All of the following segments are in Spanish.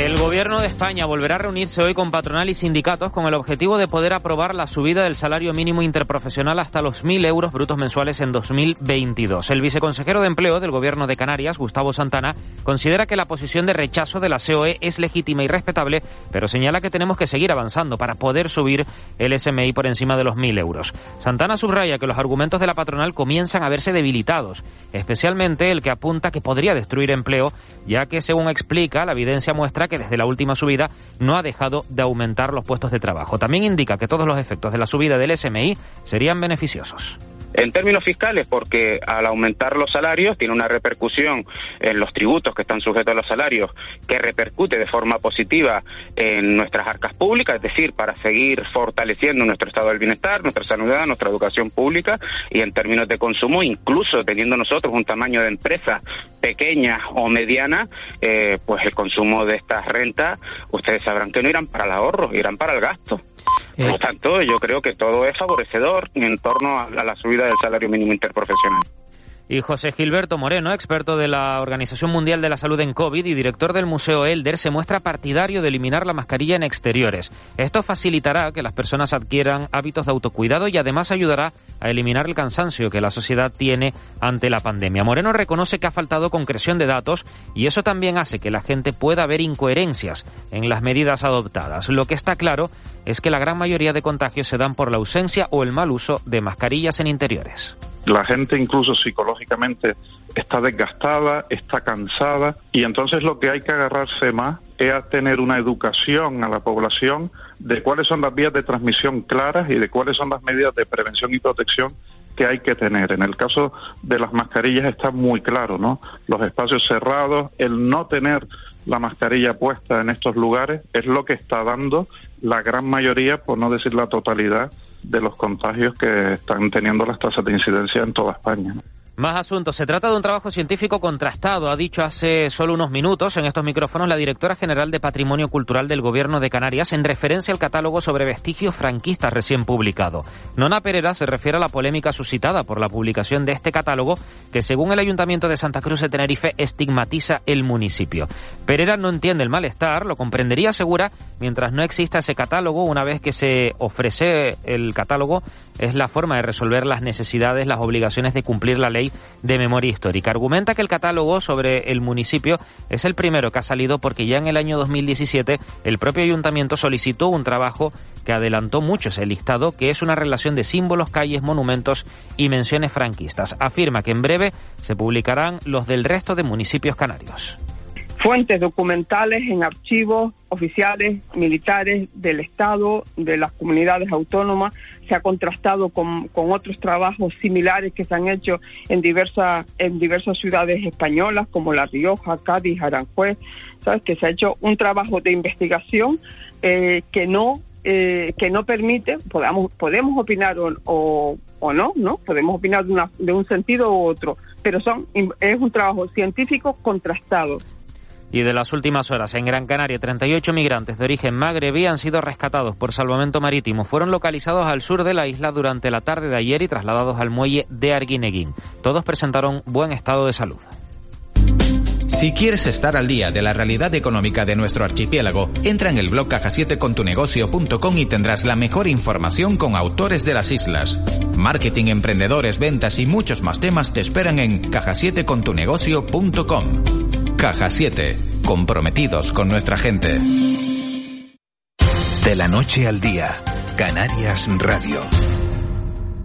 El Gobierno de España volverá a reunirse hoy con patronal y sindicatos con el objetivo de poder aprobar la subida del salario mínimo interprofesional hasta los 1.000 euros brutos mensuales en 2022. El viceconsejero de Empleo del Gobierno de Canarias, Gustavo Santana, considera que la posición de rechazo de la COE es legítima y respetable, pero señala que tenemos que seguir avanzando para poder subir el SMI por encima de los 1.000 euros. Santana subraya que los argumentos de la patronal comienzan a verse debilitados, especialmente el que apunta que podría destruir empleo, ya que, según explica, la evidencia muestra que desde la última subida no ha dejado de aumentar los puestos de trabajo. También indica que todos los efectos de la subida del SMI serían beneficiosos. En términos fiscales, porque al aumentar los salarios tiene una repercusión en los tributos que están sujetos a los salarios, que repercute de forma positiva en nuestras arcas públicas, es decir, para seguir fortaleciendo nuestro estado del bienestar, nuestra sanidad, nuestra educación pública y en términos de consumo, incluso teniendo nosotros un tamaño de empresa pequeña o mediana, eh, pues el consumo de estas rentas, ustedes sabrán que no irán para el ahorro, irán para el gasto. Por lo tanto, yo creo que todo es favorecedor en torno a la subida del salario mínimo interprofesional. Y José Gilberto Moreno, experto de la Organización Mundial de la Salud en COVID y director del Museo Elder, se muestra partidario de eliminar la mascarilla en exteriores. Esto facilitará que las personas adquieran hábitos de autocuidado y además ayudará a eliminar el cansancio que la sociedad tiene ante la pandemia. Moreno reconoce que ha faltado concreción de datos y eso también hace que la gente pueda ver incoherencias en las medidas adoptadas. Lo que está claro es que la gran mayoría de contagios se dan por la ausencia o el mal uso de mascarillas en interiores. La gente incluso psicológicamente está desgastada, está cansada y entonces lo que hay que agarrarse más es a tener una educación a la población de cuáles son las vías de transmisión claras y de cuáles son las medidas de prevención y protección que hay que tener. En el caso de las mascarillas está muy claro, ¿no? Los espacios cerrados, el no tener la mascarilla puesta en estos lugares es lo que está dando la gran mayoría, por no decir la totalidad, de los contagios que están teniendo las tasas de incidencia en toda España. Más asuntos. Se trata de un trabajo científico contrastado, ha dicho hace solo unos minutos en estos micrófonos la directora general de Patrimonio Cultural del Gobierno de Canarias en referencia al catálogo sobre vestigios franquistas recién publicado. Nona Pereira se refiere a la polémica suscitada por la publicación de este catálogo que, según el Ayuntamiento de Santa Cruz de Tenerife, estigmatiza el municipio. Pereira no entiende el malestar, lo comprendería, segura, mientras no exista ese catálogo, una vez que se ofrece el catálogo, es la forma de resolver las necesidades, las obligaciones de cumplir la ley de Memoria Histórica. Argumenta que el catálogo sobre el municipio es el primero que ha salido porque ya en el año 2017 el propio ayuntamiento solicitó un trabajo que adelantó mucho ese listado, que es una relación de símbolos, calles, monumentos y menciones franquistas. Afirma que en breve se publicarán los del resto de municipios canarios fuentes documentales en archivos oficiales militares del Estado, de las comunidades autónomas, se ha contrastado con, otros trabajos similares que se han hecho en diversas, en diversas ciudades españolas como La Rioja, Cádiz, Aranjuez, ¿sabes? que se ha hecho un trabajo de investigación eh, que no eh, que no permite, podamos, podemos opinar o, o, no, ¿no? Podemos opinar de, una, de un sentido u otro, pero son, es un trabajo científico contrastado. Y de las últimas horas, en Gran Canaria, 38 migrantes de origen magrebí han sido rescatados por salvamento marítimo. Fueron localizados al sur de la isla durante la tarde de ayer y trasladados al muelle de Arguineguín. Todos presentaron buen estado de salud. Si quieres estar al día de la realidad económica de nuestro archipiélago, entra en el blog caja7contunegocio.com y tendrás la mejor información con autores de las islas. Marketing, emprendedores, ventas y muchos más temas te esperan en caja7contunegocio.com. Caja 7, comprometidos con nuestra gente. De la noche al día, Canarias Radio.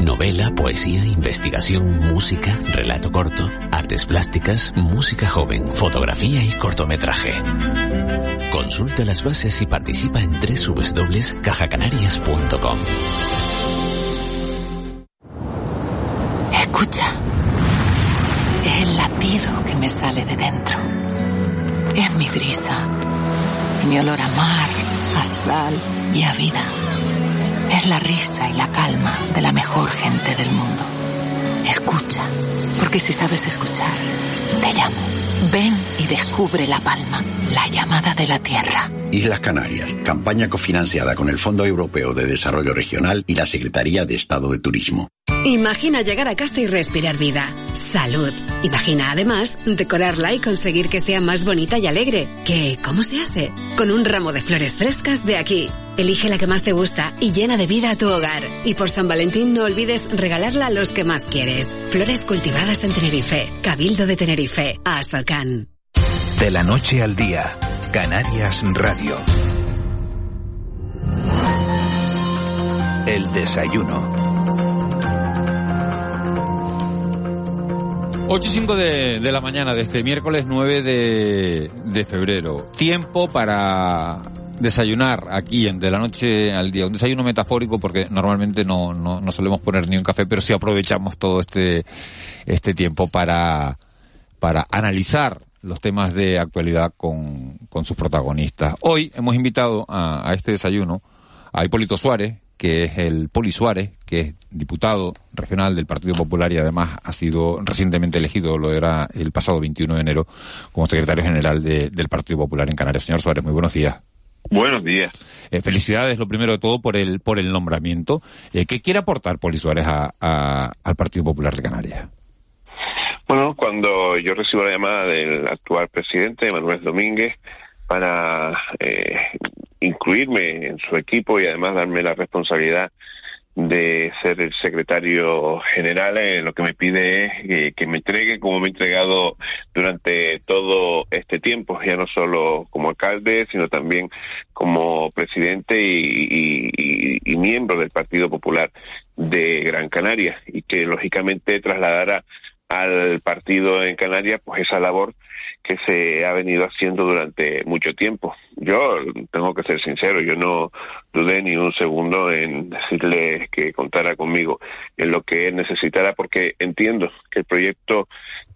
Novela, poesía, investigación, música, relato corto, artes plásticas, música joven, fotografía y cortometraje. Consulta las bases y participa en www.cajacanarias.com. Escucha. Es el latido que me sale de dentro Es mi brisa, mi olor a mar, a sal y a vida. Es la risa y la calma de la mejor gente del mundo. Escucha, porque si sabes escuchar, te llamo. Ven y descubre La Palma, la llamada de la tierra. Islas Canarias, campaña cofinanciada con el Fondo Europeo de Desarrollo Regional y la Secretaría de Estado de Turismo. Imagina llegar a casa y respirar vida. Salud. Imagina además decorarla y conseguir que sea más bonita y alegre. ¿Qué? ¿Cómo se hace? Con un ramo de flores frescas de aquí. Elige la que más te gusta y llena de vida a tu hogar. Y por San Valentín no olvides regalarla a los que más quieres. Flores cultivadas en Tenerife. Cabildo de Tenerife. Asocan. De la noche al día. Canarias Radio. El desayuno. 8 y 5 de, de la mañana de este miércoles 9 de, de febrero. Tiempo para desayunar aquí en de la noche al día. Un desayuno metafórico porque normalmente no, no, no solemos poner ni un café, pero sí aprovechamos todo este, este tiempo para, para analizar los temas de actualidad con, con sus protagonistas. Hoy hemos invitado a, a este desayuno a Hipólito Suárez, que es el Poli Suárez, que es diputado regional del Partido Popular y además ha sido recientemente elegido, lo era el pasado 21 de enero, como secretario general de, del Partido Popular en Canarias. Señor Suárez, muy buenos días. Buenos días. Eh, felicidades, lo primero de todo, por el, por el nombramiento. Eh, ¿Qué quiere aportar Poli Suárez a, a, al Partido Popular de Canarias? Bueno, cuando yo recibo la llamada del actual presidente, Manuel Domínguez, para eh, incluirme en su equipo y además darme la responsabilidad de ser el secretario general, lo que me pide es eh, que me entregue como me he entregado durante todo este tiempo, ya no solo como alcalde, sino también como presidente y, y miembro del Partido Popular de Gran Canaria, y que lógicamente trasladara al partido en Canarias pues esa labor que se ha venido haciendo durante mucho tiempo. Yo tengo que ser sincero, yo no dudé ni un segundo en decirle que contara conmigo en lo que necesitara, porque entiendo que el proyecto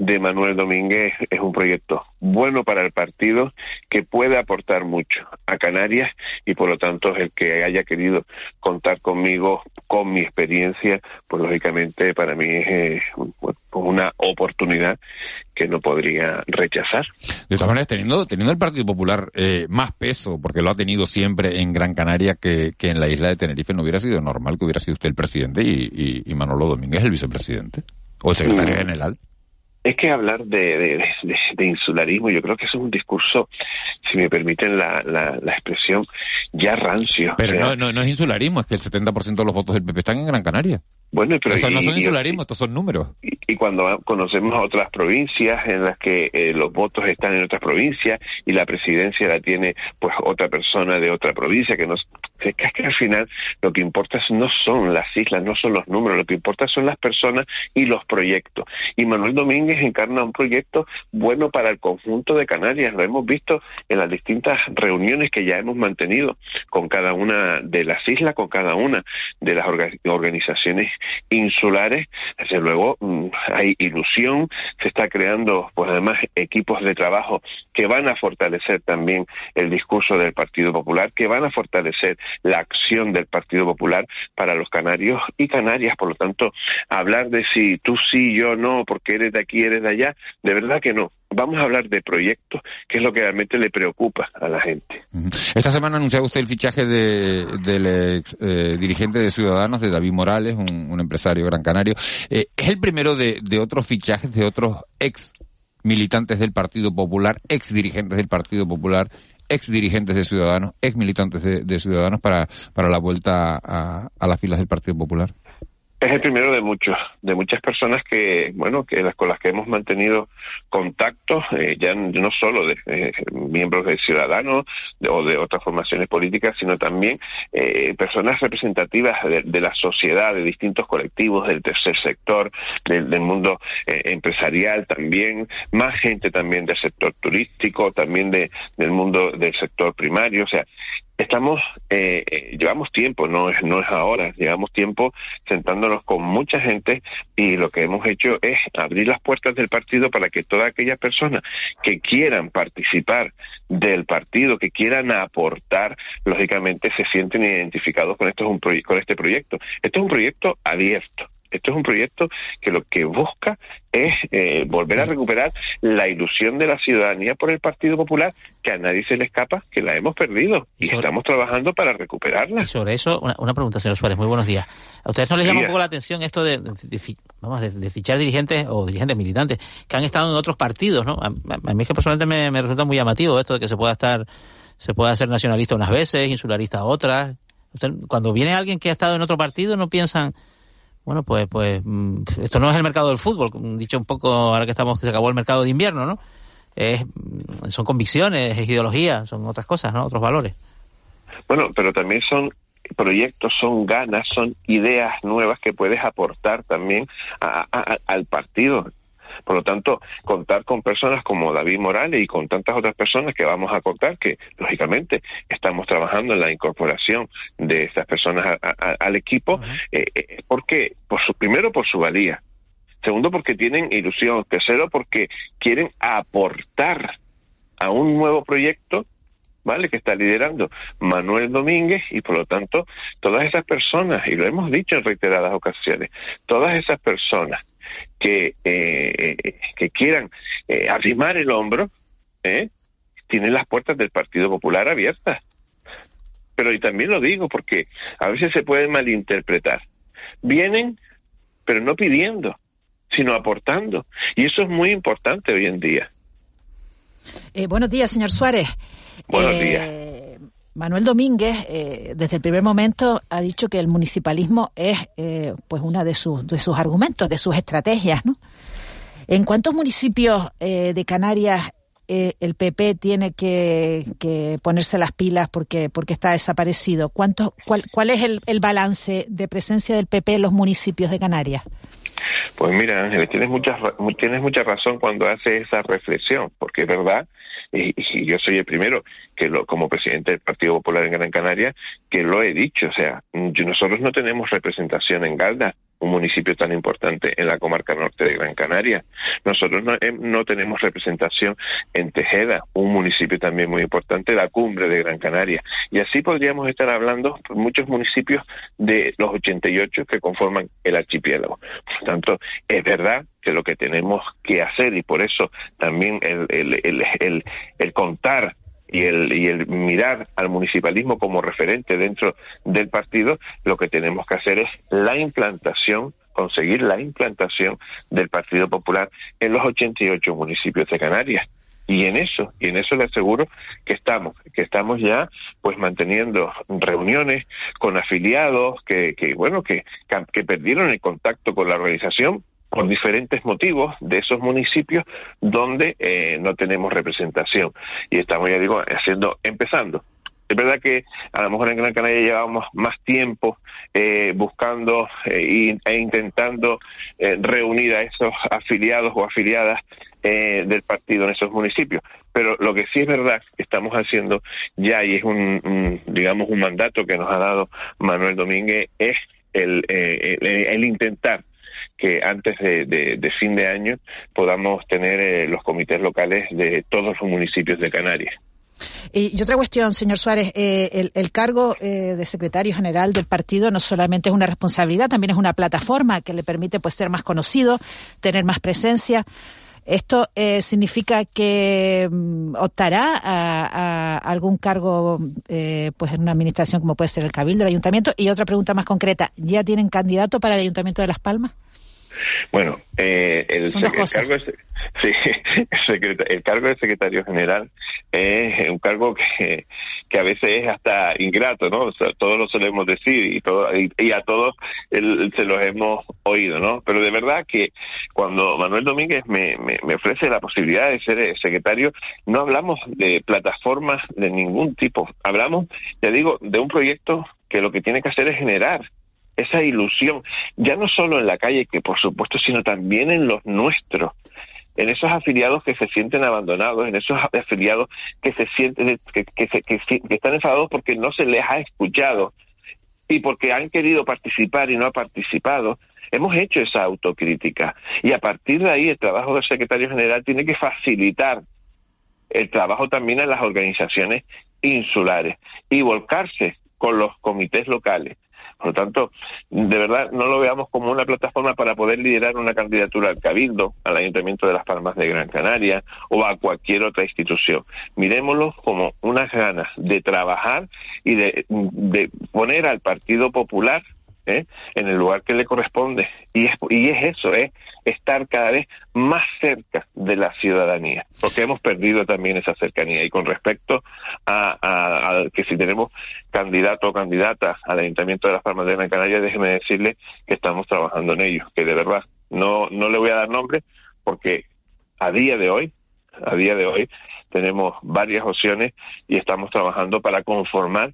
de Manuel Domínguez es un proyecto bueno para el partido, que puede aportar mucho a Canarias y por lo tanto el que haya querido contar conmigo con mi experiencia, pues lógicamente para mí es eh, una oportunidad que no podría rechazar. De todas maneras, teniendo, teniendo el Partido Popular eh, más peso, porque lo ha tenido siempre en Gran Canaria que, que en la isla de Tenerife, ¿no hubiera sido normal que hubiera sido usted el presidente y, y, y Manolo Domínguez el vicepresidente? ¿O el secretario Mm. general? Es que hablar de, de, de, de insularismo, yo creo que eso es un discurso, si me permiten la, la, la expresión, ya rancio. Pero O sea, no, no, no es insularismo, es que el 70% de los votos del PP están en Gran Canaria. Bueno, pero Estos no y- son y- insularismo, estos son números. y cuando conocemos otras provincias en las que eh, los votos están en otras provincias y la presidencia la tiene pues otra persona de otra provincia que no es que al final lo que importa no son las islas, no son los números, lo que importa son las personas y los proyectos. Y Manuel Domínguez encarna un proyecto bueno para el conjunto de Canarias, lo hemos visto en las distintas reuniones que ya hemos mantenido con cada una de las islas, con cada una de las orga- organizaciones insulares, desde luego mm, hay ilusión, se está creando pues además equipos de trabajo que van a fortalecer también el discurso del Partido Popular, que van a fortalecer la acción del Partido Popular para los canarios y Canarias, por lo tanto, hablar de si tú sí, yo no, porque eres de aquí, eres de allá, de verdad que no. Vamos a hablar de proyectos, que es lo que realmente le preocupa a la gente. Esta semana anunciaba usted el fichaje de, del ex, eh, dirigente de Ciudadanos, de David Morales, un, empresario gran canario. Eh, es el primero de otros fichajes de otros ex militantes del Partido Popular, ex dirigentes del Partido Popular, ex dirigentes de Ciudadanos, ex militantes de, de Ciudadanos para, para la vuelta a, a las filas del Partido Popular. Es el primero de muchos, de muchas personas que, bueno, que las con las que hemos mantenido contacto, eh, ya no solo de eh, miembros de Ciudadanos o de otras formaciones políticas, sino también eh, personas representativas de, la sociedad, de distintos colectivos, del tercer sector, del, del mundo eh, empresarial también, más gente también del sector turístico, también de, del mundo del sector primario, o sea, estamos, llevamos tiempo, no es, no es ahora, llevamos tiempo sentándonos con mucha gente y lo que hemos hecho es abrir las puertas del partido para que todas aquellas personas que quieran participar del partido, que quieran aportar, lógicamente se sienten identificados con, esto con este proyecto. Esto es un proyecto abierto esto es un proyecto que lo que busca es eh, volver a recuperar la ilusión de la ciudadanía por el Partido Popular, que a nadie se le escapa, que la hemos perdido y estamos trabajando para recuperarla. sobre eso, una, pregunta, señor Suárez, muy buenos días. ¿A ustedes no les llama un poco la atención esto de, vamos, de, fichar dirigentes o dirigentes militantes que han estado en otros partidos, ¿no? A, mí es que personalmente me, resulta muy llamativo esto de que se pueda estar, se pueda ser nacionalista unas veces, insularista otras. cuando viene alguien que ha estado en otro partido, no piensan bueno, pues, pues mm, esto no es el mercado del fútbol, dicho un poco ahora que estamos que se acabó el mercado de invierno, ¿no? Es, mm, son convicciones, es ideología, son otras cosas, ¿no? Otros valores. Bueno, pero también son proyectos, son ganas, son ideas nuevas que puedes aportar también al partido. Por lo tanto, contar con personas como David Morales y con tantas otras personas que vamos a contar, que lógicamente estamos trabajando en la incorporación de estas personas al equipo, eh, eh, porque, por su, primero por su valía, segundo porque tienen ilusión, tercero porque quieren aportar a un nuevo proyecto ¿vale? Que está liderando Manuel Domínguez y por lo tanto todas esas personas, y lo hemos dicho en reiteradas ocasiones, todas esas personas que, eh, que quieran eh, arrimar el hombro, ¿eh? tienen las puertas del Partido Popular abiertas. Pero y también lo digo porque a veces se puede malinterpretar. Vienen, pero no pidiendo, sino aportando. Y eso es muy importante hoy en día. Eh, buenos días, señor Suárez. Buenos días. Manuel Domínguez, eh, desde el primer momento, ha dicho que el municipalismo es eh, pues una de sus, de sus argumentos, de sus estrategias. ¿no? ¿En cuántos municipios eh, de Canarias el PP tiene que, ponerse las pilas porque, porque está desaparecido? ¿Cuánto, cuál, ¿Cuál es el, el balance de presencia del PP en los municipios de Canarias? Pues mira, Ángeles, tienes mucha, tienes mucha razón cuando haces esa reflexión, porque es verdad y, yo soy el primero que lo, como presidente del Partido Popular en Gran Canaria que lo he dicho, o sea, nosotros no tenemos representación en Galda, un municipio tan importante en la comarca norte de Gran Canaria. Nosotros no, eh, no, tenemos representación en Tejeda, un municipio también muy importante, la cumbre de Gran Canaria. Y así podríamos estar hablando por muchos municipios de los 88 que conforman el archipiélago. Por tanto, es verdad que lo que tenemos que hacer y por eso también el, el, el, el contar y el, y el mirar al municipalismo como referente dentro del partido, lo que tenemos que hacer es la implantación conseguir la implantación del Partido Popular en los 88 municipios de Canarias. Y en eso, y en eso le aseguro que estamos, que estamos ya pues manteniendo reuniones con afiliados que, que bueno, que, que perdieron el contacto con la organización por diferentes motivos de esos municipios donde eh, no tenemos representación y estamos ya digo haciendo empezando es verdad que a lo mejor en Gran Canaria llevamos más tiempo eh, buscando eh, e intentando reunir a esos afiliados o afiliadas del partido en esos municipios. Pero lo que sí es verdad que estamos haciendo ya, y es un, digamos, un mandato que nos ha dado Manuel Domínguez, es el, el intentar que antes de, fin de año podamos tener eh, los comités locales de todos los municipios de Canarias. Y, otra cuestión, señor Suárez, eh, el, cargo eh, de secretario general del partido no solamente es una responsabilidad, también es una plataforma que le permite pues ser más conocido, tener más presencia. ¿Esto significa que mm, optará a, algún cargo pues en una administración como puede ser el Cabildo, el Ayuntamiento? Y otra pregunta más concreta, ¿ya tienen candidato para el Ayuntamiento de Las Palmas? Bueno, eh, el, cargo de, el, cargo de secretario general es un cargo que, que a veces es hasta ingrato, ¿no? O sea, todos lo solemos decir y, todo, y, a todos se los hemos oído, ¿no? Pero de verdad que cuando Manuel Domínguez me, me, me ofrece la posibilidad de ser secretario, no hablamos de plataformas de ningún tipo, hablamos, ya digo, de un proyecto que lo que tiene que hacer es generar esa ilusión, ya no solo en la calle, que por supuesto, sino también en los nuestros, en esos afiliados que se sienten abandonados, en esos afiliados que se sienten, que, que, están enfadados porque no se les ha escuchado. y porque han querido participar y no ha participado, hemos hecho esa autocrítica. Y a partir de ahí el trabajo del secretario general tiene que facilitar el trabajo también en las organizaciones insulares y volcarse con los comités locales. Por lo tanto, de verdad, no lo veamos como una plataforma para poder liderar una candidatura al Cabildo, al Ayuntamiento de Las Palmas de Gran Canaria o a cualquier otra institución. Miremoslo como unas ganas de trabajar y de, poner al Partido Popular ¿eh? en el lugar que le corresponde. Y es, y es eso, es estar cada vez más cerca de la ciudadanía, porque hemos perdido también esa cercanía. Y con respecto a, a, que si tenemos candidato o candidata al Ayuntamiento de las Palmas de Gran Canaria, déjeme decirle que estamos trabajando en ello, que de verdad no, no le voy a dar nombre, porque a día de hoy, a día de hoy, tenemos varias opciones y estamos trabajando para conformar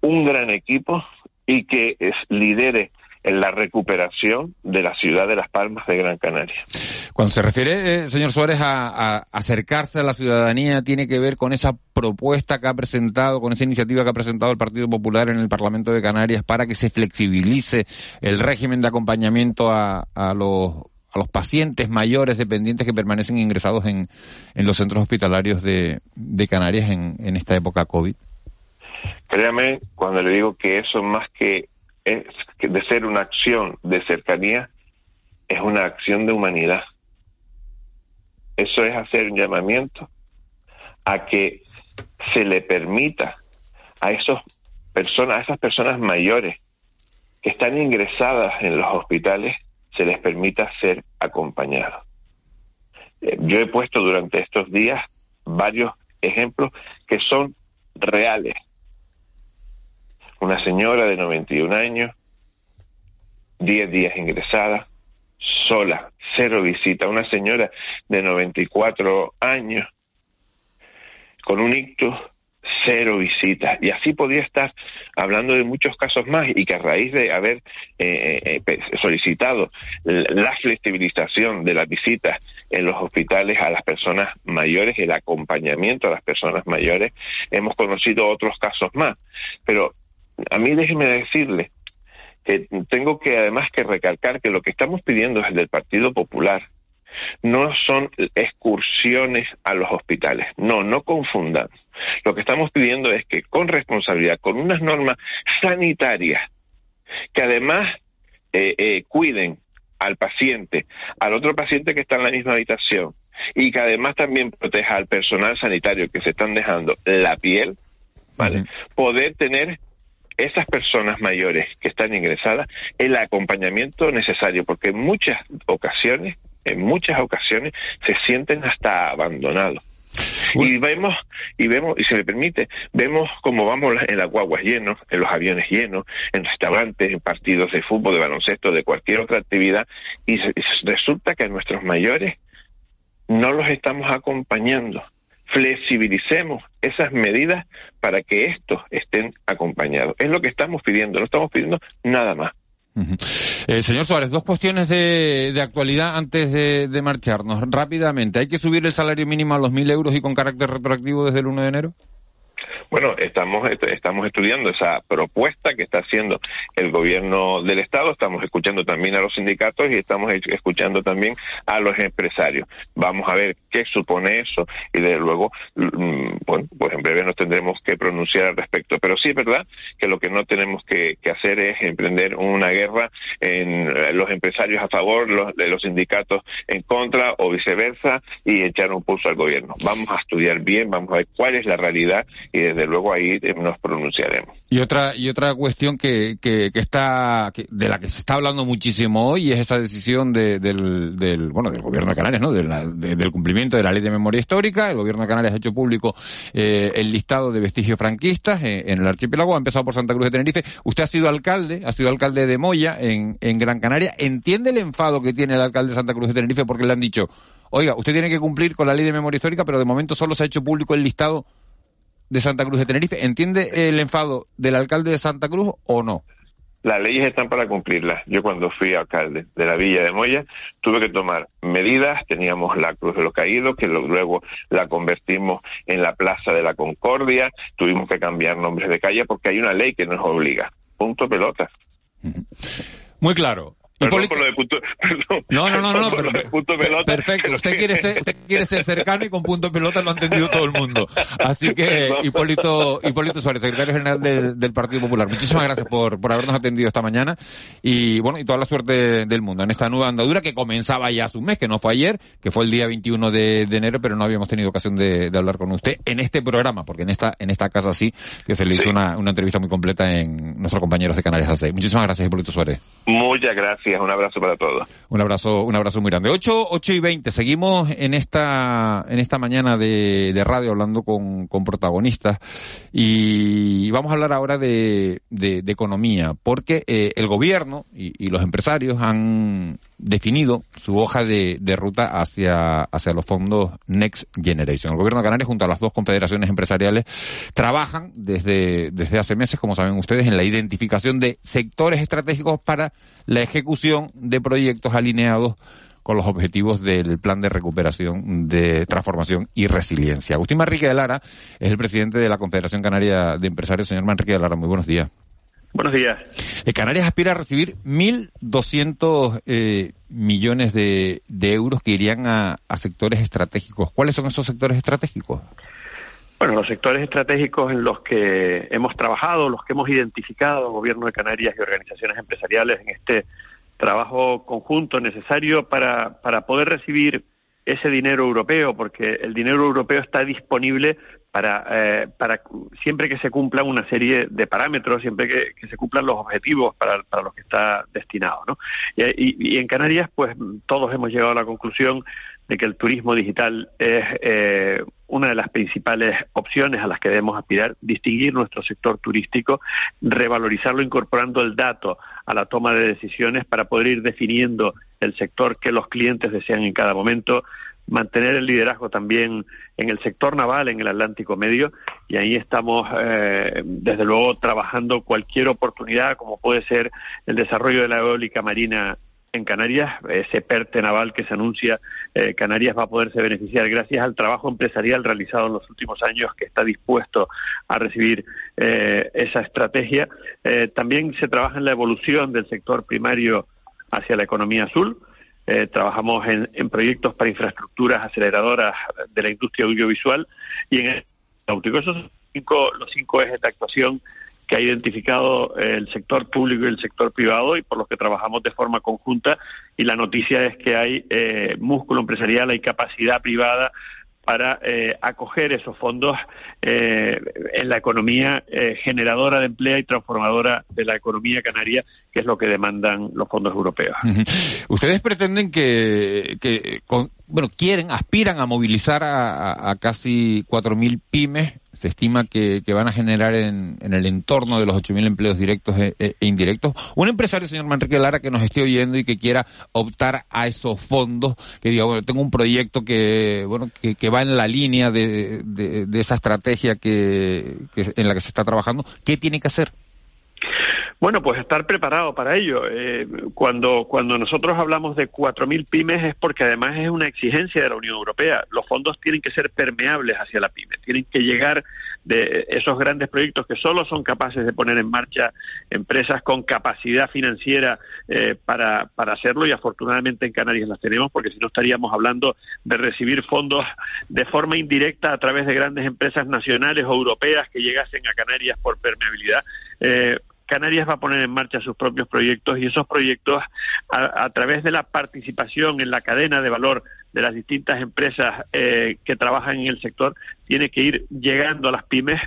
un gran equipo y que es, lidere en la recuperación de la ciudad de Las Palmas de Gran Canaria. Cuando se refiere, eh, señor Suárez, a, acercarse a la ciudadanía, tiene que ver con esa propuesta que ha presentado, con esa iniciativa que ha presentado el Partido Popular en el Parlamento de Canarias para que se flexibilice el régimen de acompañamiento a, los a los pacientes mayores dependientes que permanecen ingresados en, en los centros hospitalarios de, de Canarias en, en esta época COVID. Créame cuando le digo que eso más que de ser una acción de cercanía, es una acción de humanidad. Eso es hacer un llamamiento a que se le permita a esos personas, a esas personas mayores que están ingresadas en los hospitales, se les permita ser acompañados. Eh, yo he puesto durante estos días varios ejemplos que son reales, una señora de 91 años, 10 días ingresada, sola, cero visita. Una señora de 94 años, con un ictus, cero visitas. Y así podía estar hablando de muchos casos más y que a raíz de haber eh, eh, eh, solicitado la flexibilización de las visitas en los hospitales a las personas mayores, el acompañamiento a las personas mayores, hemos conocido otros casos más. Pero a mí déjeme decirle que tengo que además que recalcar que lo que estamos pidiendo desde el Partido Popular no son excursiones a los hospitales. No, no confundan. Lo que estamos pidiendo es que con responsabilidad, con unas normas sanitarias, que además eh, eh, cuiden al paciente, al otro paciente que está en la misma habitación, y que además también proteja al personal sanitario que se están dejando la piel, ¿vale? Poder tener esas personas mayores que están ingresadas el acompañamiento necesario, porque en muchas ocasiones, en muchas ocasiones, se sienten hasta abandonados. Y vemos, y vemos, y se me permite, vemos cómo vamos en las guaguas llenos, en los aviones llenos, en restaurantes, en partidos de fútbol, de baloncesto, de cualquier otra actividad, y resulta que a nuestros mayores no los estamos acompañando flexibilicemos esas medidas para que estos estén acompañados. Es lo que estamos pidiendo, no estamos pidiendo nada más. Eh, señor Suárez, dos cuestiones de, de actualidad antes de, marcharnos. Rápidamente, ¿hay que subir el salario mínimo a los mil euros y con carácter retroactivo desde el 1 de enero? Bueno, estamos, estamos estudiando esa propuesta que está haciendo el gobierno del Estado, estamos escuchando también a los sindicatos y estamos escuchando también a los empresarios. Vamos a ver qué supone eso y desde luego, mm, bueno, pues en breve nos tendremos que pronunciar al respecto. Pero sí es verdad que lo que no tenemos que, hacer es emprender una guerra en eh, los empresarios a favor, los, de los sindicatos en contra o viceversa y echar un pulso al gobierno. Vamos a estudiar bien, vamos a ver cuál es la realidad y desde luego ahí nos pronunciaremos. Y otra y otra cuestión que, que, está de la que se está hablando muchísimo hoy es esa decisión del, del bueno del gobierno de Canarias, ¿no? del cumplimiento de la ley de memoria histórica. El gobierno de Canarias ha hecho público eh, el listado de vestigios franquistas eh, en el archipiélago. Ha empezado por Santa Cruz de Tenerife. Usted ha sido alcalde, ha sido alcalde de Moya en, en Gran Canaria. ¿Entiende el enfado que tiene el alcalde de Santa Cruz de Tenerife porque le han dicho, oiga, usted tiene que cumplir con la ley de memoria histórica, pero de momento solo se ha hecho público el listado de Santa Cruz de Tenerife. ¿Entiende el enfado del alcalde de Santa Cruz o no? Las leyes están para cumplirlas. Yo cuando fui alcalde de la Villa de Moya tuve que tomar medidas. Teníamos la Cruz de los Caídos, que luego la convertimos en la Plaza de la Concordia. Tuvimos que cambiar nombres de calle porque hay una ley que nos obliga. punto pelota. Muy claro. Perdón por lo de punto, no, no, no, no, pero, punto pelota. Perfecto, usted quiere ser, usted quiere ser cercano y con punto pelota lo ha entendido todo el mundo. Así que Hipólito, Hipólito Suárez, secretario general del, del, Partido Popular, muchísimas gracias por, por habernos atendido esta mañana y bueno, y toda la suerte del mundo en esta nueva andadura que comenzaba ya hace un mes, que no fue ayer, que fue el día 21 de, de enero, pero no habíamos tenido ocasión de, de, hablar con usted en este programa, porque en esta, en esta casa sí, que se le hizo una, una entrevista muy completa en nuestros compañeros de Canales al Muchísimas gracias, Hipólito Suárez. Muchas gracias. Un abrazo para todos. Un abrazo, un abrazo muy grande. 8, 8 y 20. Seguimos en esta, en esta mañana de, radio hablando con, con, protagonistas y vamos a hablar ahora de, de, economía porque eh, el gobierno y, los empresarios han definido su hoja de, de ruta hacia, hacia los fondos Next Generation. El gobierno de Canarias junto a las dos confederaciones empresariales trabajan desde, desde hace meses, como saben ustedes, en la identificación de sectores estratégicos para la ejecución de proyectos alineados con los objetivos del plan de recuperación, de transformación y resiliencia. Agustín Manrique de Lara es el presidente de la Confederación Canaria de Empresarios. Señor Manrique de Lara, muy buenos días. Buenos días. Eh, Canarias aspira a recibir 1.200 eh, millones de, de, euros que irían a, a sectores estratégicos. ¿Cuáles son esos sectores estratégicos? Bueno, los sectores estratégicos en los que hemos trabajado, los que hemos identificado, Gobierno de Canarias y organizaciones empresariales, en este trabajo conjunto necesario para, para poder recibir ese dinero europeo, porque el dinero europeo está disponible para, eh, para siempre que se cumplan una serie de parámetros, siempre que, se cumplan los objetivos para, para los que está destinado. ¿no? Y, y, en Canarias, pues todos hemos llegado a la conclusión de que el turismo digital es eh, una de las principales opciones a las que debemos aspirar, distinguir nuestro sector turístico, revalorizarlo incorporando el dato a la toma de decisiones para poder ir definiendo el sector que los clientes desean en cada momento, mantener el liderazgo también en el sector naval, en el Atlántico Medio, y ahí estamos, eh, desde luego, trabajando cualquier oportunidad, como puede ser el desarrollo de la eólica marina en Canarias, ese PERTE naval que se anuncia, eh, Canarias va a poderse beneficiar gracias al trabajo empresarial realizado en los últimos años que está dispuesto a recibir eh, esa estrategia. Eh, también se trabaja en la evolución del sector primario hacia la economía azul. Eh, trabajamos en, en, proyectos para infraestructuras aceleradoras de la industria audiovisual y en el náutico. Esos son cinco, los cinco ejes de actuación que ha identificado el sector público y el sector privado y por los que trabajamos de forma conjunta y la noticia es que hay eh, músculo empresarial, hay capacidad privada para eh, acoger esos fondos eh, en la economía eh, generadora de empleo y transformadora de la economía canaria, que es lo que demandan los fondos europeos. Ustedes pretenden que, que con, bueno, quieren, aspiran a movilizar a, a, a casi 4.000 pymes se estima que, van a generar en, el entorno de los 8.000 empleos directos e, e, indirectos. Un empresario, señor Manrique Lara, que nos esté oyendo y que quiera optar a esos fondos, que diga, bueno, tengo un proyecto que, bueno, que, va en la línea de, de, esa estrategia que, en la que se está trabajando, ¿qué tiene que hacer? Bueno, pues estar preparado para ello. Eh, cuando, cuando nosotros hablamos de 4.000 pymes es porque además es una exigencia de la Unión Europea. Los fondos tienen que ser permeables hacia la pyme, tienen que llegar de esos grandes proyectos que solo son capaces de poner en marcha empresas con capacidad financiera eh, para, para hacerlo y afortunadamente en Canarias las tenemos porque si no estaríamos hablando de recibir fondos de forma indirecta a través de grandes empresas nacionales o europeas que llegasen a Canarias por permeabilidad. Eh, Canarias va a poner en marcha sus propios proyectos y esos proyectos, a, través de la participación en la cadena de valor de las distintas empresas eh, que trabajan en el sector, tiene que ir llegando a las pymes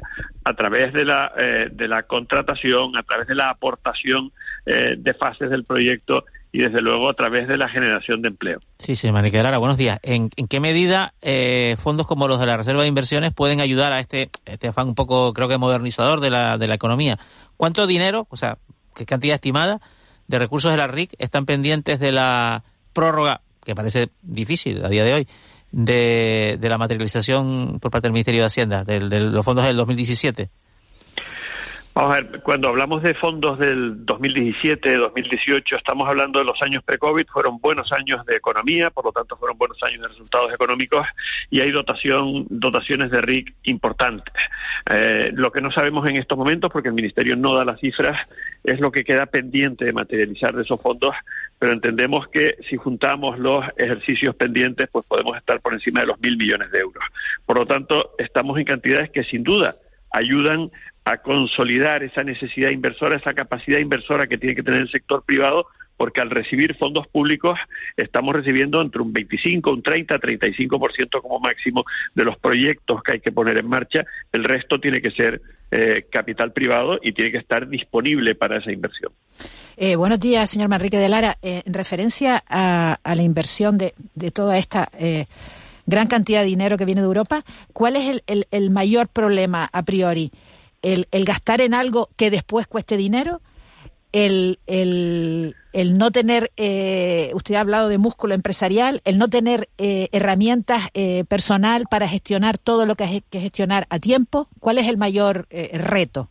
a través de la, eh, de la contratación, a través de la aportación eh, de fases del proyecto y desde luego a través de la generación de empleo. Sí, sí, Marique Lara, buenos días. ¿En, ¿En, qué medida eh, fondos como los de la Reserva de Inversiones pueden ayudar a este, este afán un poco, creo que modernizador de la, de la economía? ¿Cuánto dinero, o sea, qué cantidad estimada de recursos de la RIC están pendientes de la prórroga, que parece difícil a día de hoy, de, de la materialización por parte del Ministerio de Hacienda, de, de los fondos del 2017? A ver, cuando hablamos de fondos del 2017, 2018, estamos hablando de los años pre-COVID, fueron buenos años de economía, por lo tanto fueron buenos años de resultados económicos y hay dotación, dotaciones de RIC importantes. Eh, lo que no sabemos en estos momentos, porque el Ministerio no da las cifras, es lo que queda pendiente de materializar de esos fondos, pero entendemos que si juntamos los ejercicios pendientes, pues podemos estar por encima de los mil millones de euros. Por lo tanto, estamos en cantidades que sin duda ayudan a consolidar esa necesidad inversora, esa capacidad inversora que tiene que tener el sector privado, porque al recibir fondos públicos estamos recibiendo entre un 25, un 30, 35% como máximo de los proyectos que hay que poner en marcha. El resto tiene que ser eh, capital privado y tiene que estar disponible para esa inversión. Eh, buenos días, señor Manrique de Lara. Eh, en referencia a, la inversión de, toda esta gran cantidad de dinero que viene de Europa, ¿cuál es el mayor problema a priori? El, el gastar en algo que después cueste dinero, el, el, el no tener, eh, usted ha hablado de músculo empresarial, el no tener eh, herramientas eh, personal para gestionar todo lo que hay que gestionar a tiempo, ¿cuál es el mayor reto?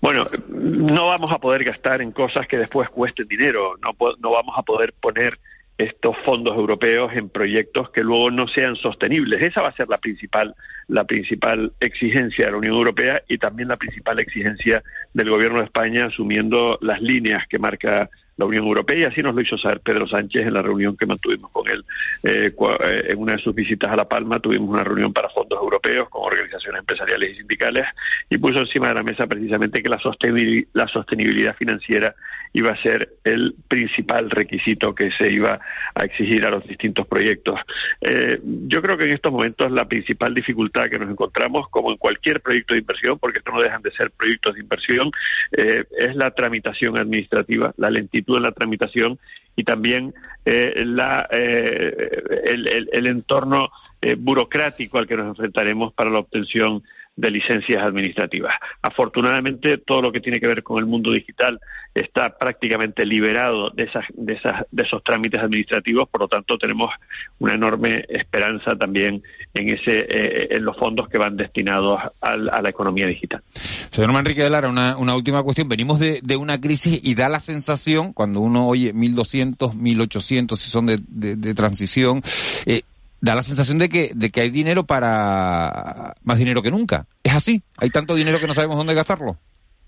Bueno, no vamos a poder gastar en cosas que después cuesten dinero, no, no vamos a poder poner estos fondos europeos en proyectos que luego no sean sostenibles. Esa va a ser la principal, la principal exigencia de la Unión Europea y también la principal exigencia del Gobierno de España asumiendo las líneas que marca la Unión Europea y así nos lo hizo saber Pedro Sánchez en la reunión que mantuvimos con él. Eh, eh, en una de sus visitas a La Palma tuvimos una reunión para fondos europeos con organizaciones empresariales y sindicales y puso encima de la mesa precisamente que la sostenibilidad financiera iba a ser el principal requisito que se iba a exigir a los distintos proyectos. Eh, yo creo que en estos momentos la principal dificultad que nos encontramos, como en cualquier proyecto de inversión, porque esto no dejan de ser proyectos de inversión, eh, es la tramitación administrativa, la lentitud en la tramitación y también eh, la, el, el, entorno burocrático al que nos enfrentaremos para la obtención de licencias administrativas. Afortunadamente, todo lo que tiene que ver con el mundo digital está prácticamente liberado de, esas, de, esas, de esos trámites administrativos, por lo tanto, tenemos una enorme esperanza también en, ese, eh, en los fondos que van destinados a, la economía digital. Señor Manrique de Lara, una, una última cuestión. Venimos de, una crisis y da la sensación, cuando uno oye 1.200, 1.800, si son de, de, transición, eh, da la sensación de que, de que hay dinero para más dinero que nunca. ¿Es así? ¿Hay tanto dinero que no sabemos dónde gastarlo?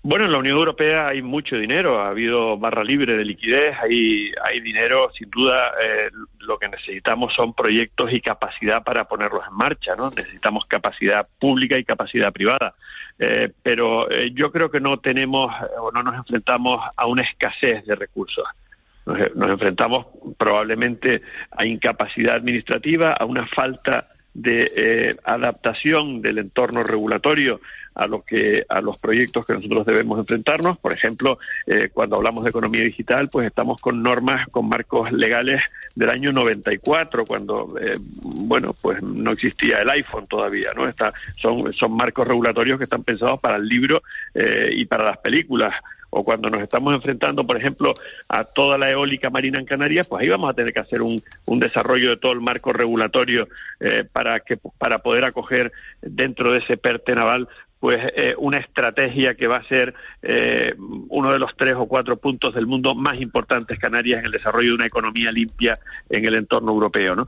Bueno, en la Unión Europea hay mucho dinero, ha habido barra libre de liquidez, hay, hay dinero, sin duda eh, lo que necesitamos son proyectos y capacidad para ponerlos en marcha, ¿no? Necesitamos capacidad pública y capacidad privada, eh, pero eh, yo creo que no tenemos o no nos enfrentamos a una escasez de recursos nos, enfrentamos probablemente a incapacidad administrativa, a una falta de eh, adaptación del entorno regulatorio a lo que a los proyectos que nosotros debemos enfrentarnos. Por ejemplo, eh, cuando hablamos de economía digital, pues estamos con normas, con marcos legales del año 94, cuando eh, bueno, pues no existía el iPhone todavía, ¿no? Está, son son marcos regulatorios que están pensados para el libro y para las películas o cuando nos estamos enfrentando, por ejemplo, a toda la eólica marina en Canarias, pues ahí vamos a tener que hacer un, un desarrollo de todo el marco regulatorio eh, para que para poder acoger dentro de ese PERTE naval pues eh, una estrategia que va a ser eh, uno de los tres o cuatro puntos del mundo más importantes Canarias en el desarrollo de una economía limpia en el entorno europeo. ¿no?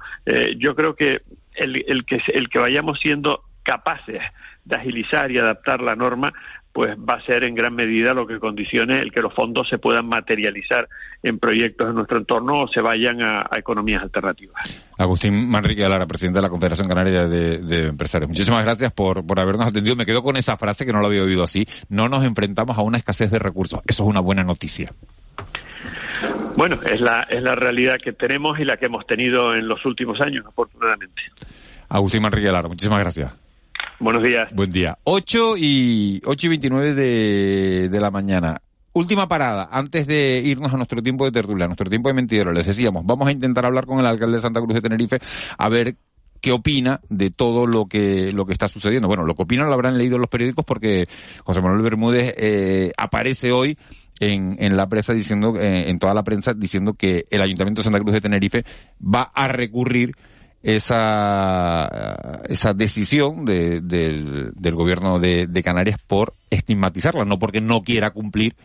yo creo que el, el que el que vayamos siendo capaces de agilizar y adaptar la norma pues va a ser en gran medida lo que condicione el que los fondos se puedan materializar en proyectos en nuestro entorno o se vayan a, economías alternativas. Agustín Manrique Alara, presidente de la Confederación Canaria de, Empresarios. Muchísimas gracias por, por habernos atendido. Me quedo con esa frase que no lo había oído así. No nos enfrentamos a una escasez de recursos. Eso es una buena noticia. Bueno, es la, es la realidad que tenemos y la que hemos tenido en los últimos años, afortunadamente. Agustín Manrique Alara, muchísimas gracias. Buenos días. Buen día. 8 y, 8 y 29 de, de la mañana. Última parada, antes de irnos a nuestro tiempo de tertulia, a nuestro tiempo de mentidero, les decíamos, vamos a intentar hablar con el alcalde de Santa Cruz de Tenerife a ver qué opina de todo lo que lo que está sucediendo. Bueno, lo que opina lo habrán leído en los periódicos porque José Manuel Bermúdez eh, aparece hoy en, en la prensa diciendo, eh, en toda la prensa diciendo que el Ayuntamiento de Santa Cruz de Tenerife va a recurrir esa, esa decisión de, del, del gobierno de, de Canarias por estigmatizarla, no porque no quiera cumplir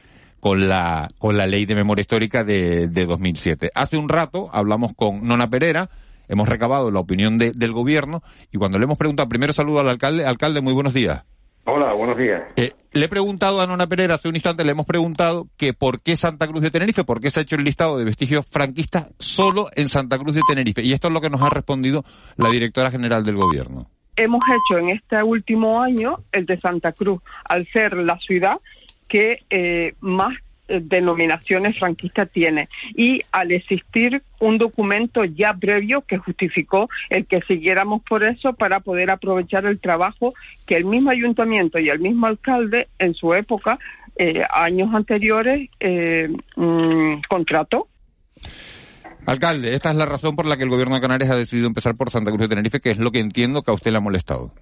con la, con la ley de memoria histórica de, de 2007. Hace un rato hablamos con Nona Pereira, hemos recabado la opinión de, del gobierno y cuando le hemos preguntado, primero saludo al alcalde, alcalde, muy buenos días. Hola, buenos días. Eh, le he preguntado a Nona Pereira hace un instante, le hemos preguntado que por qué Santa Cruz de Tenerife, por qué se ha hecho el listado de vestigios franquistas solo en Santa Cruz de Tenerife. Y esto es lo que nos ha respondido la directora general del gobierno. Hemos hecho en este último año el de Santa Cruz, al ser la ciudad que eh, más denominaciones franquistas tiene y al existir un documento ya previo que justificó el que siguiéramos por eso para poder aprovechar el trabajo que el mismo ayuntamiento y el mismo alcalde en su época, eh, años anteriores, eh, mm, contrató. Alcalde, esta es la razón por la que el gobierno de Canarias ha decidido empezar por Santa Cruz de Tenerife, que es lo que entiendo que a usted le ha molestado.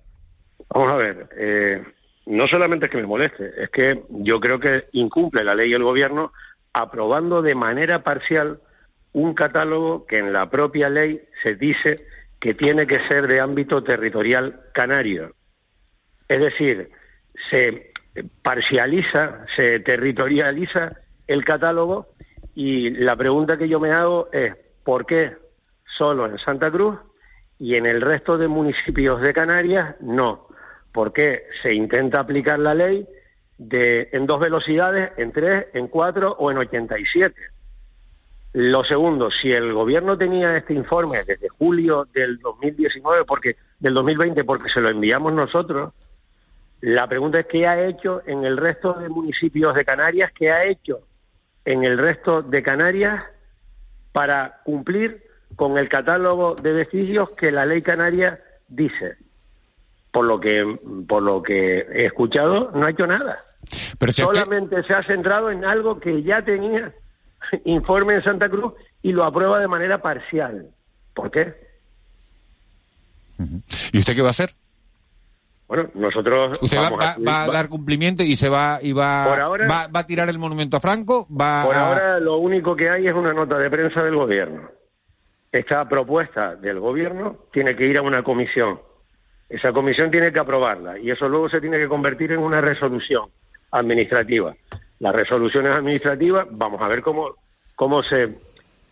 Vamos a ver, eh, no solamente es que me moleste, es que yo creo que incumple la ley el gobierno aprobando de manera parcial un catálogo que en la propia ley se dice que tiene que ser de ámbito territorial canario. Es decir, se parcializa, se territorializa el catálogo y la pregunta que yo me hago es ¿por qué solo en Santa Cruz y en el resto de municipios de Canarias no? Porque se intenta aplicar la ley de, en dos velocidades, en tres, en cuatro o en 87. Lo segundo, si el gobierno tenía este informe desde julio del 2019, porque del 2020, porque se lo enviamos nosotros, la pregunta es qué ha hecho en el resto de municipios de Canarias, qué ha hecho en el resto de Canarias para cumplir con el catálogo de vestigios que la ley canaria dice por lo que por lo que he escuchado no ha hecho nada Pero solamente se ha centrado en algo que ya tenía informe en Santa Cruz y lo aprueba de manera parcial ¿por qué? ¿y usted qué va a hacer? Bueno, nosotros usted va, a, dar cumplimiento y se va y va, va, a tirar el monumento a Franco va por ahora lo único que hay es una nota de prensa del gobierno esta propuesta del gobierno tiene que ir a una comisión esa comisión tiene que aprobarla y eso luego se tiene que convertir en una resolución administrativa. Las resoluciones administrativas, vamos a ver cómo, cómo, se,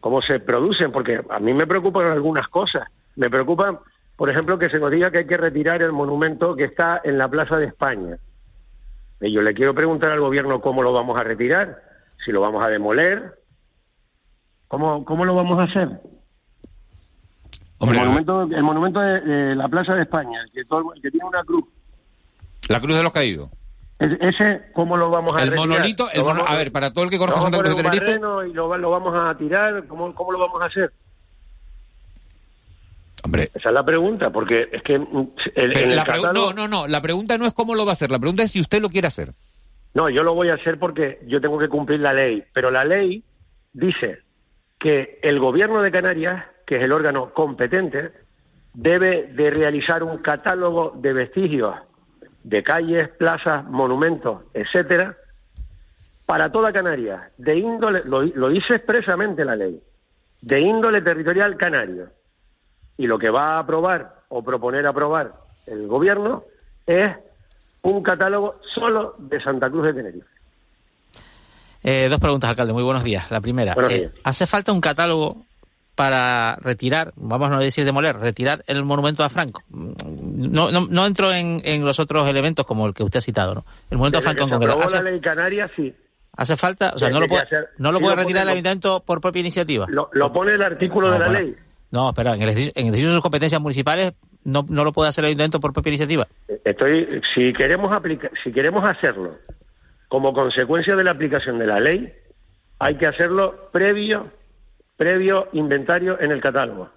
cómo se producen, porque a mí me preocupan algunas cosas. Me preocupa, por ejemplo, que se nos diga que hay que retirar el monumento que está en la Plaza de España. Y yo le quiero preguntar al gobierno cómo lo vamos a retirar, si lo vamos a demoler, cómo, cómo lo vamos a hacer el monumento, el monumento de, la Plaza de España, que, que tiene una cruz. La cruz de los caídos. ese, ¿cómo lo vamos a El monolito, a, ver, para todo el que conozca Santa Cruz de Tenerife. Y lo, lo, vamos a tirar, ¿cómo, ¿cómo lo vamos a hacer? Hombre. Esa es la pregunta, porque es que. El, No, no, no. La pregunta no es cómo lo va a hacer. La pregunta es si usted lo quiere hacer. No, yo lo voy a hacer porque yo tengo que cumplir la ley. Pero la ley dice que el gobierno de Canarias que es el órgano competente, debe de realizar un catálogo de vestigios de calles, plazas, monumentos, etcétera, para toda Canarias, de índole, lo, dice expresamente la ley, de índole territorial canario. Y lo que va a aprobar o proponer aprobar el gobierno es un catálogo solo de Santa Cruz de Tenerife. Eh, dos preguntas, alcalde. Muy buenos días. La primera, eh, ¿hace falta un catálogo para retirar, vamos a decir demoler, retirar el monumento a Franco. No, no, no entro en, en, los otros elementos como el que usted ha citado, ¿no? El monumento a Franco en concreto. ¿Hace, la ley canaria, sí. ¿Hace falta? O sea, no lo puede, no lo puede retirar el ayuntamiento por propia iniciativa. Lo, pone el artículo de la ley. No, espera, en el, ejercicio, de sus competencias municipales no, no lo puede hacer el ayuntamiento por propia iniciativa. Estoy, si queremos aplicar, si queremos hacerlo como consecuencia de la aplicación de la ley, hay que hacerlo previo previo inventario en el catálogo.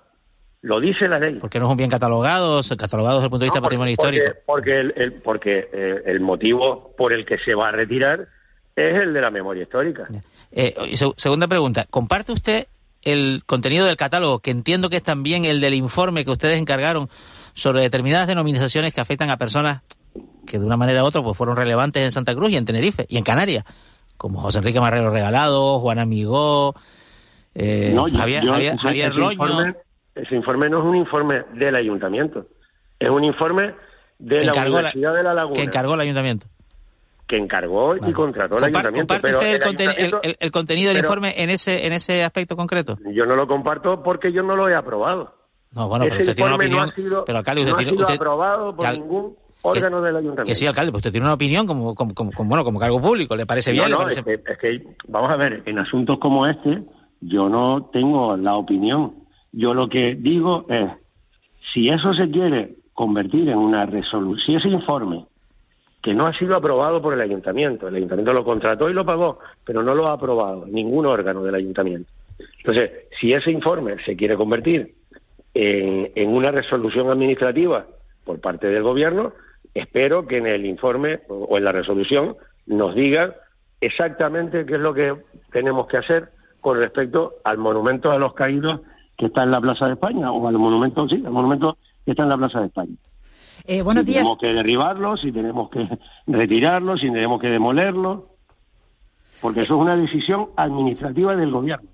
Lo dice la ley. ¿Por qué no es un bien catalogado, catalogado desde el punto de vista del patrimonio histórico? Porque, el, porque eh, el motivo por el que se va a retirar es el de la memoria histórica. Eh, segunda pregunta, ¿comparte usted el contenido del catálogo, que entiendo que es también el del informe que ustedes encargaron sobre determinadas denominaciones que afectan a personas que de una manera u otra pues fueron relevantes en Santa Cruz y en Tenerife y en Canarias, como José Enrique Marrero Regalado, Juan Amigó, eh, Javier, Javier, Loño. Ese informe no es un informe del ayuntamiento, es un informe de la Universidad de La Laguna. Que encargó el ayuntamiento. Que encargó y contrató el ayuntamiento. ¿Comparte usted el, contenido del informe en ese, en ese aspecto concreto? Yo no lo comparto porque yo no lo he aprobado. No, bueno, pero usted tiene una opinión. No ha sido, pero alcalde, usted no ha sido usted, aprobado por ningún órgano del ayuntamiento. Que sí, alcalde, pues usted tiene una opinión como, como, como, bueno, como cargo público, ¿le parece bien? No, parece... Es, que, es que, vamos a ver, en asuntos como este, yo no tengo la opinión. Yo lo que digo es, si eso se quiere convertir en una resolución, si ese informe, que no ha sido aprobado por el ayuntamiento, el ayuntamiento lo contrató y lo pagó, pero no lo ha aprobado ningún órgano del ayuntamiento. Entonces, si ese informe se quiere convertir en, una resolución administrativa por parte del gobierno, espero que en el informe o en la resolución nos digan exactamente qué es lo que tenemos que hacer con respecto al monumento a los caídos que está en la Plaza de España o al monumento, sí, al monumento que está en la Plaza de España. Eh, buenos si días. Tenemos que derribarlo, si tenemos que retirarlo, si tenemos que demolerlo, porque eso es una decisión administrativa del gobierno.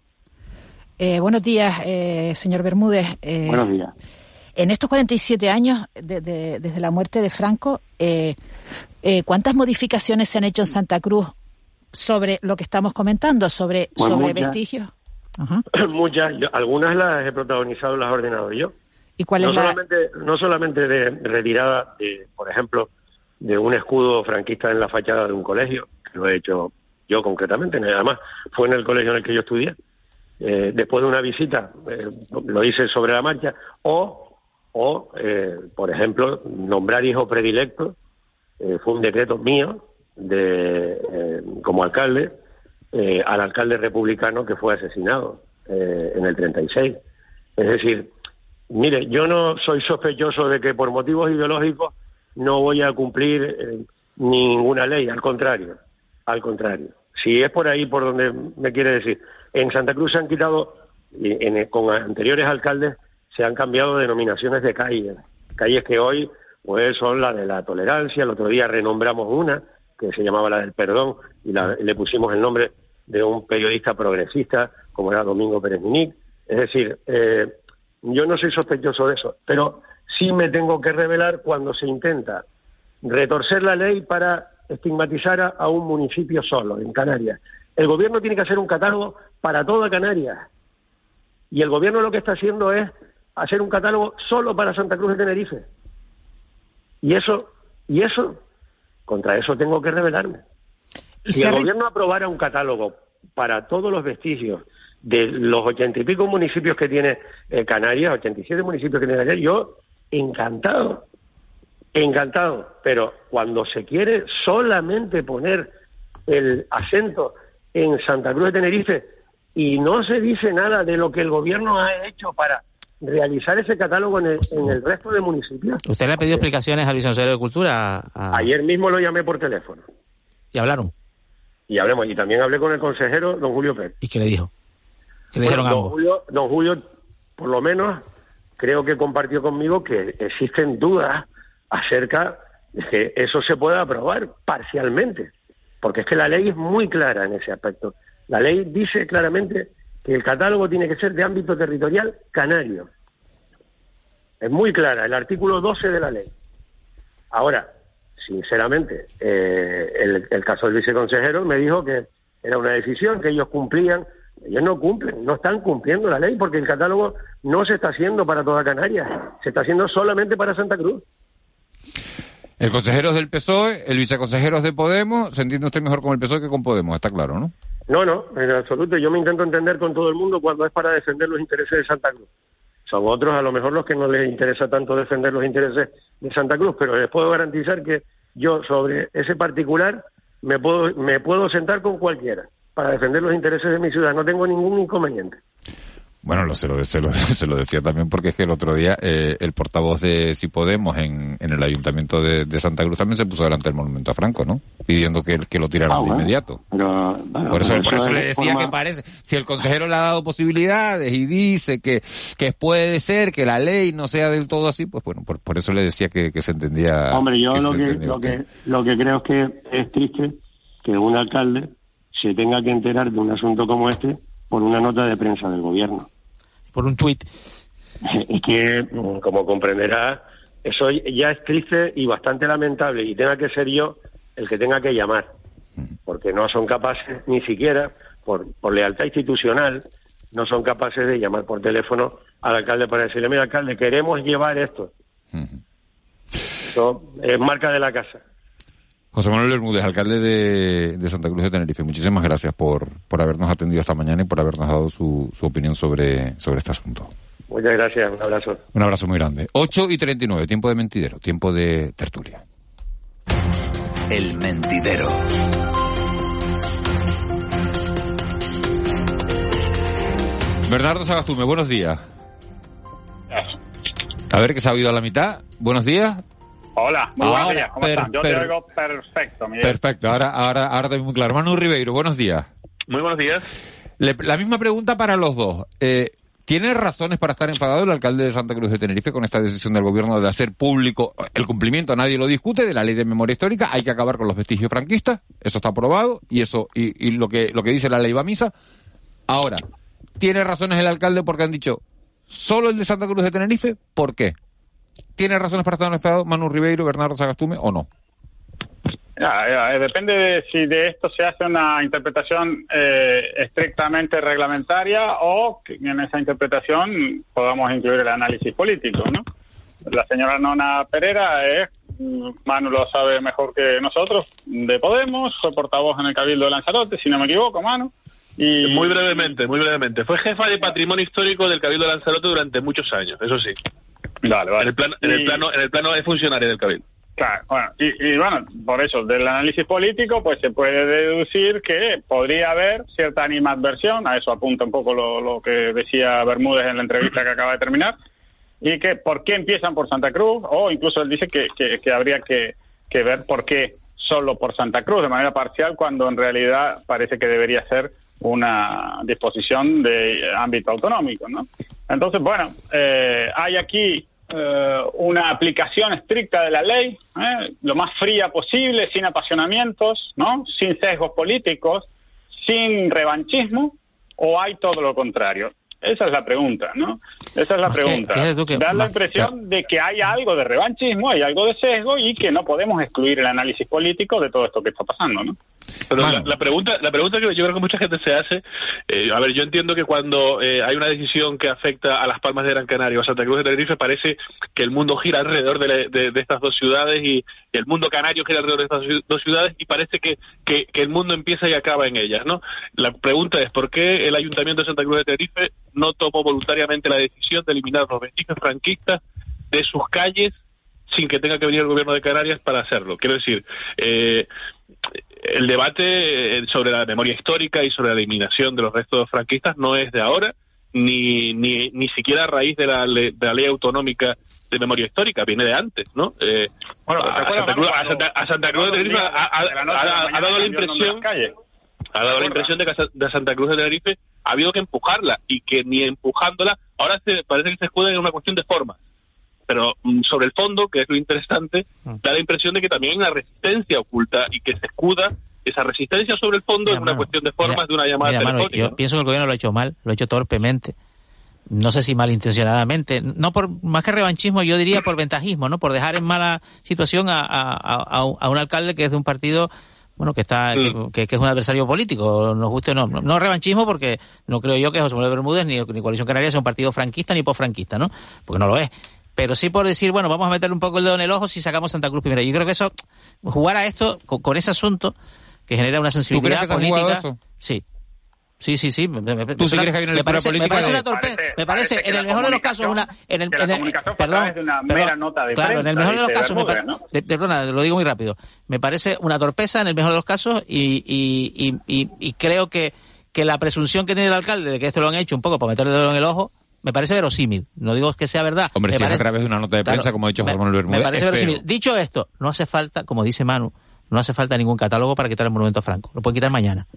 Eh, buenos días, eh, señor Bermúdez. Eh, buenos días. En estos 47 años de, de, desde la muerte de Franco, eh, eh, ¿cuántas modificaciones se han hecho en Santa Cruz sobre lo que estamos comentando, sobre, Pues sobre muchas. vestigios? Muchas, yo- algunas las he protagonizado, las he ordenado yo. ¿Y cuál no es la...? solamente, no solamente de retirada, de, por ejemplo, de un escudo franquista en la fachada de un colegio, que lo he hecho yo concretamente, además fue en el colegio en el que yo estudié, eh, después de una visita, eh, lo hice sobre la marcha, o, o eh, por ejemplo, nombrar hijo predilecto, eh, fue un decreto mío de, eh, como alcalde, eh, al alcalde republicano que fue asesinado eh, en el 36. Es decir, mire, yo no soy sospechoso de que por motivos ideológicos no voy a cumplir ninguna ley, al contrario, al contrario. Si es por ahí por donde me quiere decir, en Santa Cruz se han quitado, y en- con anteriores alcaldes se han cambiado denominaciones de calles, calles que hoy pues son la de la tolerancia, el otro día renombramos una que se llamaba la del perdón y la- le pusimos el nombre de un periodista progresista como era Domingo Pérez Minic. Es decir, eh, yo no soy sospechoso de eso, pero sí me tengo que revelar cuando se intenta retorcer la ley para estigmatizar a, a un municipio solo, en Canarias. El gobierno tiene que hacer un catálogo para toda Canarias. Y el gobierno lo que está haciendo es hacer un catálogo solo para Santa Cruz de Tenerife. Y eso, y eso, contra eso tengo que rebelarme. Y Si el gobierno aprobara un catálogo para todos los vestigios de los ochenta y pico municipios que tiene eh, Canarias, 87 municipios que tiene Canarias, yo encantado, encantado. Pero cuando se quiere solamente poner el acento en Santa Cruz de Tenerife y no se dice nada de lo que el gobierno ha hecho para realizar ese catálogo en el, en el resto de municipios. ¿Usted le ha pedido explicaciones al viceconsejero de Cultura? a- Ayer mismo lo llamé por teléfono ¿Y hablaron? y hablemos. Y también hablé con el consejero, don Julio Pérez. ¿Y qué le dijo? ¿Qué le Bueno, dijeron don ambos? Julio, don Julio, por lo menos, creo que compartió conmigo que existen dudas acerca de que eso se pueda aprobar parcialmente, porque es que la ley es muy clara en ese aspecto. La ley dice claramente el catálogo tiene que ser de ámbito territorial canario. Es muy clara, el artículo 12 de la ley. Ahora, sinceramente, eh, el, el caso del viceconsejero me dijo que era una decisión que ellos cumplían. Ellos no cumplen, no están cumpliendo la ley porque el catálogo no se está haciendo para toda Canarias, se está haciendo solamente para Santa Cruz. El consejero es del PSOE, el viceconsejero es de Podemos. Se entiende usted mejor con el PSOE que con Podemos, está claro, ¿no? No, no, en absoluto. Yo me intento entender con todo el mundo cuando es para defender los intereses de Santa Cruz. Son otros a lo mejor los que no les interesa tanto defender los intereses de Santa Cruz, pero les puedo garantizar que yo sobre ese particular me puedo, me puedo sentar con cualquiera para defender los intereses de mi ciudad. No tengo ningún inconveniente. Bueno, lo, se, lo, se, lo, se lo decía también porque es que el otro día eh, el portavoz de Si Podemos en, en el ayuntamiento de, de Santa Cruz también se puso delante del monumento a Franco, ¿no? Pidiendo que, que lo tiraran Ah, de inmediato. Pero, bueno, Por eso, pero por eso es le decía forma- que parece, si el consejero le ha dado posibilidades y dice que, que puede ser que la ley no sea del todo así, pues bueno, por, por eso le decía que, que se entendía. Hombre, yo que lo que, lo, que, lo que creo es que es triste que un alcalde se tenga que enterar de un asunto como este por una nota de prensa del gobierno. Por un tuit. y que, mm, como comprenderá, eso ya es triste y bastante lamentable y tenga que ser yo el que tenga que llamar, porque no son capaces ni siquiera, por, por lealtad institucional, no son capaces de llamar por teléfono al alcalde para decirle, mira, alcalde, queremos llevar esto. Eso es marca de la casa. José Manuel Bermúdez, alcalde de, Santa Cruz de Tenerife, muchísimas gracias por, por habernos atendido esta mañana y por habernos dado su, su opinión sobre, sobre este asunto. Muchas gracias, un abrazo. Un abrazo muy grande. 8 y 39, tiempo de mentidero, tiempo de tertulia. El mentidero. Bernardo Sagastume, buenos días. A ver, que se ha oído a la mitad. Buenos días. Hola, muy buenos días. ¿Cómo están? Yo te oigo perfecto. Perfecto, ahora, ahora, ahora muy claro. Manu Ribeiro, buenos días. Muy buenos días. la misma pregunta para los dos. Eh, ¿Tiene razones para estar enfadado el alcalde de Santa Cruz de Tenerife con esta decisión del gobierno de hacer público el cumplimiento, nadie lo discute, de la ley de memoria histórica? Hay que acabar con los vestigios franquistas, eso está aprobado y eso y, y lo que lo que dice la ley va a misa. Ahora, ¿tiene razones el alcalde porque han dicho solo el de Santa Cruz de Tenerife? ¿Por qué? ¿Tiene razones para estar enfadado Manu Ribeiro, Bernardo Sagastume o no? Ya, eh, depende de si de esto se hace una interpretación eh, estrictamente reglamentaria o que en esa interpretación podamos incluir el análisis político, ¿no? La señora Nona Pereira es, Manu lo sabe mejor que nosotros, de Podemos, fue portavoz en el Cabildo de Lanzarote, si no me equivoco, Manu. Y... Muy brevemente, muy brevemente. Fue jefa de patrimonio histórico del Cabildo de Lanzarote durante muchos años, eso sí. Vale, vale. En el plano, en el plano, en el plano de funcionario del Cabildo. Claro, bueno, y, bueno, por eso, del análisis político, pues se puede deducir que podría haber cierta animadversión, a eso apunta un poco lo, que decía Bermúdez en la entrevista que acaba de terminar, y que por qué empiezan por Santa Cruz, o incluso él dice que, que, habría que, que ver por qué solo por Santa Cruz de manera parcial, cuando en realidad parece que debería ser una disposición de ámbito autonómico, ¿no? Entonces, bueno, eh, hay aquí eh, una aplicación estricta de la ley, ¿eh? lo más fría posible, sin apasionamientos, ¿no? sin sesgos políticos, sin revanchismo, o hay todo lo contrario. Esa es la pregunta, ¿no? Esa es la pregunta. Da la impresión de que hay algo de revanchismo, hay algo de sesgo y que no podemos excluir el análisis político de todo esto que está pasando, ¿no? Pero la, pregunta, la pregunta que yo creo que mucha gente se hace, eh, a ver, yo entiendo que cuando eh, hay una decisión que afecta a las Palmas de Gran Canaria o a Santa Cruz de Tenerife, parece que el mundo gira alrededor de, estas dos ciudades y, el mundo canario gira alrededor de estas dos ciudades y parece que, que, que, el mundo empieza y acaba en ellas, ¿no? La pregunta es, ¿por qué el Ayuntamiento de Santa Cruz de Tenerife no tomó voluntariamente la decisión de eliminar los vestigios franquistas de sus calles sin que tenga que venir el gobierno de Canarias para hacerlo. Quiero decir, eh, el debate sobre la memoria histórica y sobre la eliminación de los restos franquistas no es de ahora, ni, ni, ni siquiera a raíz de la, de la ley autonómica de memoria histórica, viene de antes, ¿no? Eh, bueno, a, Santa Cruz, a, Santa, Cruz, de Tenerife ha, dado la impresión ha dado la impresión de que de Santa Cruz de Tenerife ha habido que empujarla y que ni empujándola, ahora se, parece que se escuda en una cuestión de forma. Pero mm, sobre el fondo, que es lo interesante, mm. da la impresión de que también hay una resistencia oculta y que se escuda esa resistencia sobre el fondo es una cuestión de formas de una llamada telefónica. yo pienso que el gobierno lo ha hecho mal, lo ha hecho torpemente. No sé si malintencionadamente, no por más que revanchismo, yo diría por ventajismo, ¿no? Por dejar en mala situación a, a, a un alcalde que es de un partido bueno, que está, que, es un adversario político, nos guste o no. no. revanchismo porque no creo yo que José Manuel Bermúdez ni, ni Coalición Canaria sea un partido franquista ni posfranquista, ¿no? Porque no lo es. Pero sí por decir, bueno, vamos a meter un poco el dedo en el ojo si sacamos Santa Cruz primero. Yo creo que eso, jugar a esto con, ese asunto que genera una sensibilidad política. Sí, Sí, sí, sí. Me, ¿Tú sí crees que hay una lectura política? Me parece una torpeza. Me parece, en el mejor de los casos, una. En el, en el, perdón, de una mera nota de claro, en el mejor de los casos, me parece, perdona, lo digo muy rápido. Me parece una torpeza en el mejor de los casos y, y, y, y, creo que, que la presunción que tiene el alcalde de que esto lo han hecho un poco para meterle dedo en el ojo, me parece verosímil. No digo que sea verdad. Hombre, si es a través de una nota de prensa, como ha dicho Juan Bermúdez. Me parece verosímil. Dicho esto, no hace falta, como dice Manu, no hace falta ningún catálogo para quitar el monumento a Franco. Lo pueden quitar mañana.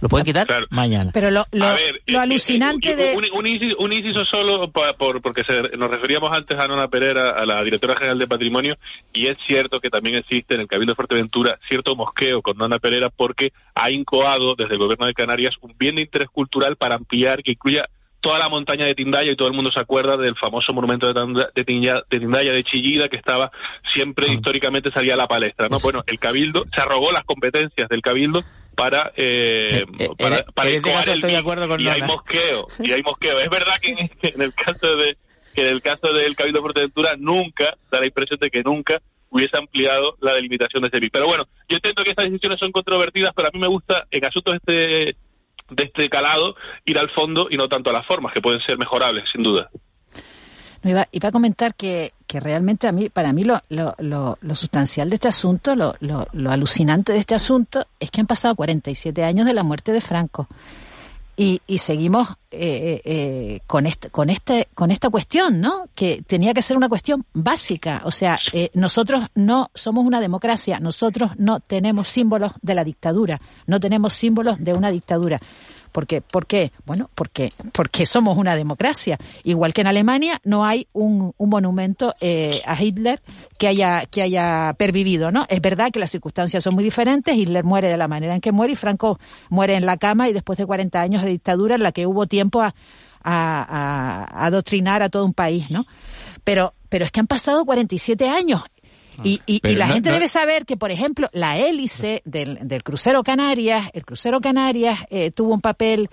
Lo pueden quitar mañana. Pero lo, lo, lo alucinante de... Un, inciso, solo por, porque nos referíamos antes a Nona Pereira, a la directora general de Patrimonio, y es cierto que también existe en el Cabildo de Fuerteventura cierto mosqueo con Nona Pereira porque ha incoado desde el gobierno de Canarias un bien de interés cultural para ampliar que incluya toda la montaña de Tindaya y todo el mundo se acuerda del famoso monumento de, Tanda- de, Tindaya de Chillida que estaba siempre históricamente salía a la palestra no bueno el cabildo se arrogó las competencias del cabildo para eh, para, para en este incoar caso el estoy de acuerdo con y hay mosqueo y hay mosqueo. Es verdad que en, en el caso de que en el caso del cabildo de Fuerteventura nunca da la impresión de que nunca hubiese ampliado la delimitación de ese MIC. pero bueno yo entiendo que estas decisiones son controvertidas pero a mí me gusta en asuntos este de este calado ir al fondo y no tanto a las formas que pueden ser mejorables sin duda No, iba, iba a comentar que, que realmente a mí, para mí lo, lo, lo, lo sustancial de este asunto, lo, lo, lo alucinante de este asunto, es que han pasado 47 años de la muerte de Franco. Y, y seguimos eh, eh, con, este, con, este, con esta cuestión, ¿no? Que tenía que ser una cuestión básica. O sea, eh, nosotros no somos una democracia, nosotros no tenemos símbolos de la dictadura, no tenemos símbolos de una dictadura. ¿Por qué? ¿Por qué? Bueno, porque, porque somos una democracia. Igual que en Alemania no hay un, un monumento eh, a Hitler que haya, que haya pervivido, ¿no? Es verdad que las circunstancias son muy diferentes. Hitler muere de la manera en que muere y Franco muere en la cama y después de 40 años de dictadura en la que hubo tiempo a, a, adoctrinar a todo un país, ¿no? Pero, pero es que han pasado 47 años y, y- y la no- gente no- debe saber que, por ejemplo, la hélice del, del crucero Canarias, el crucero Canarias eh, tuvo un papel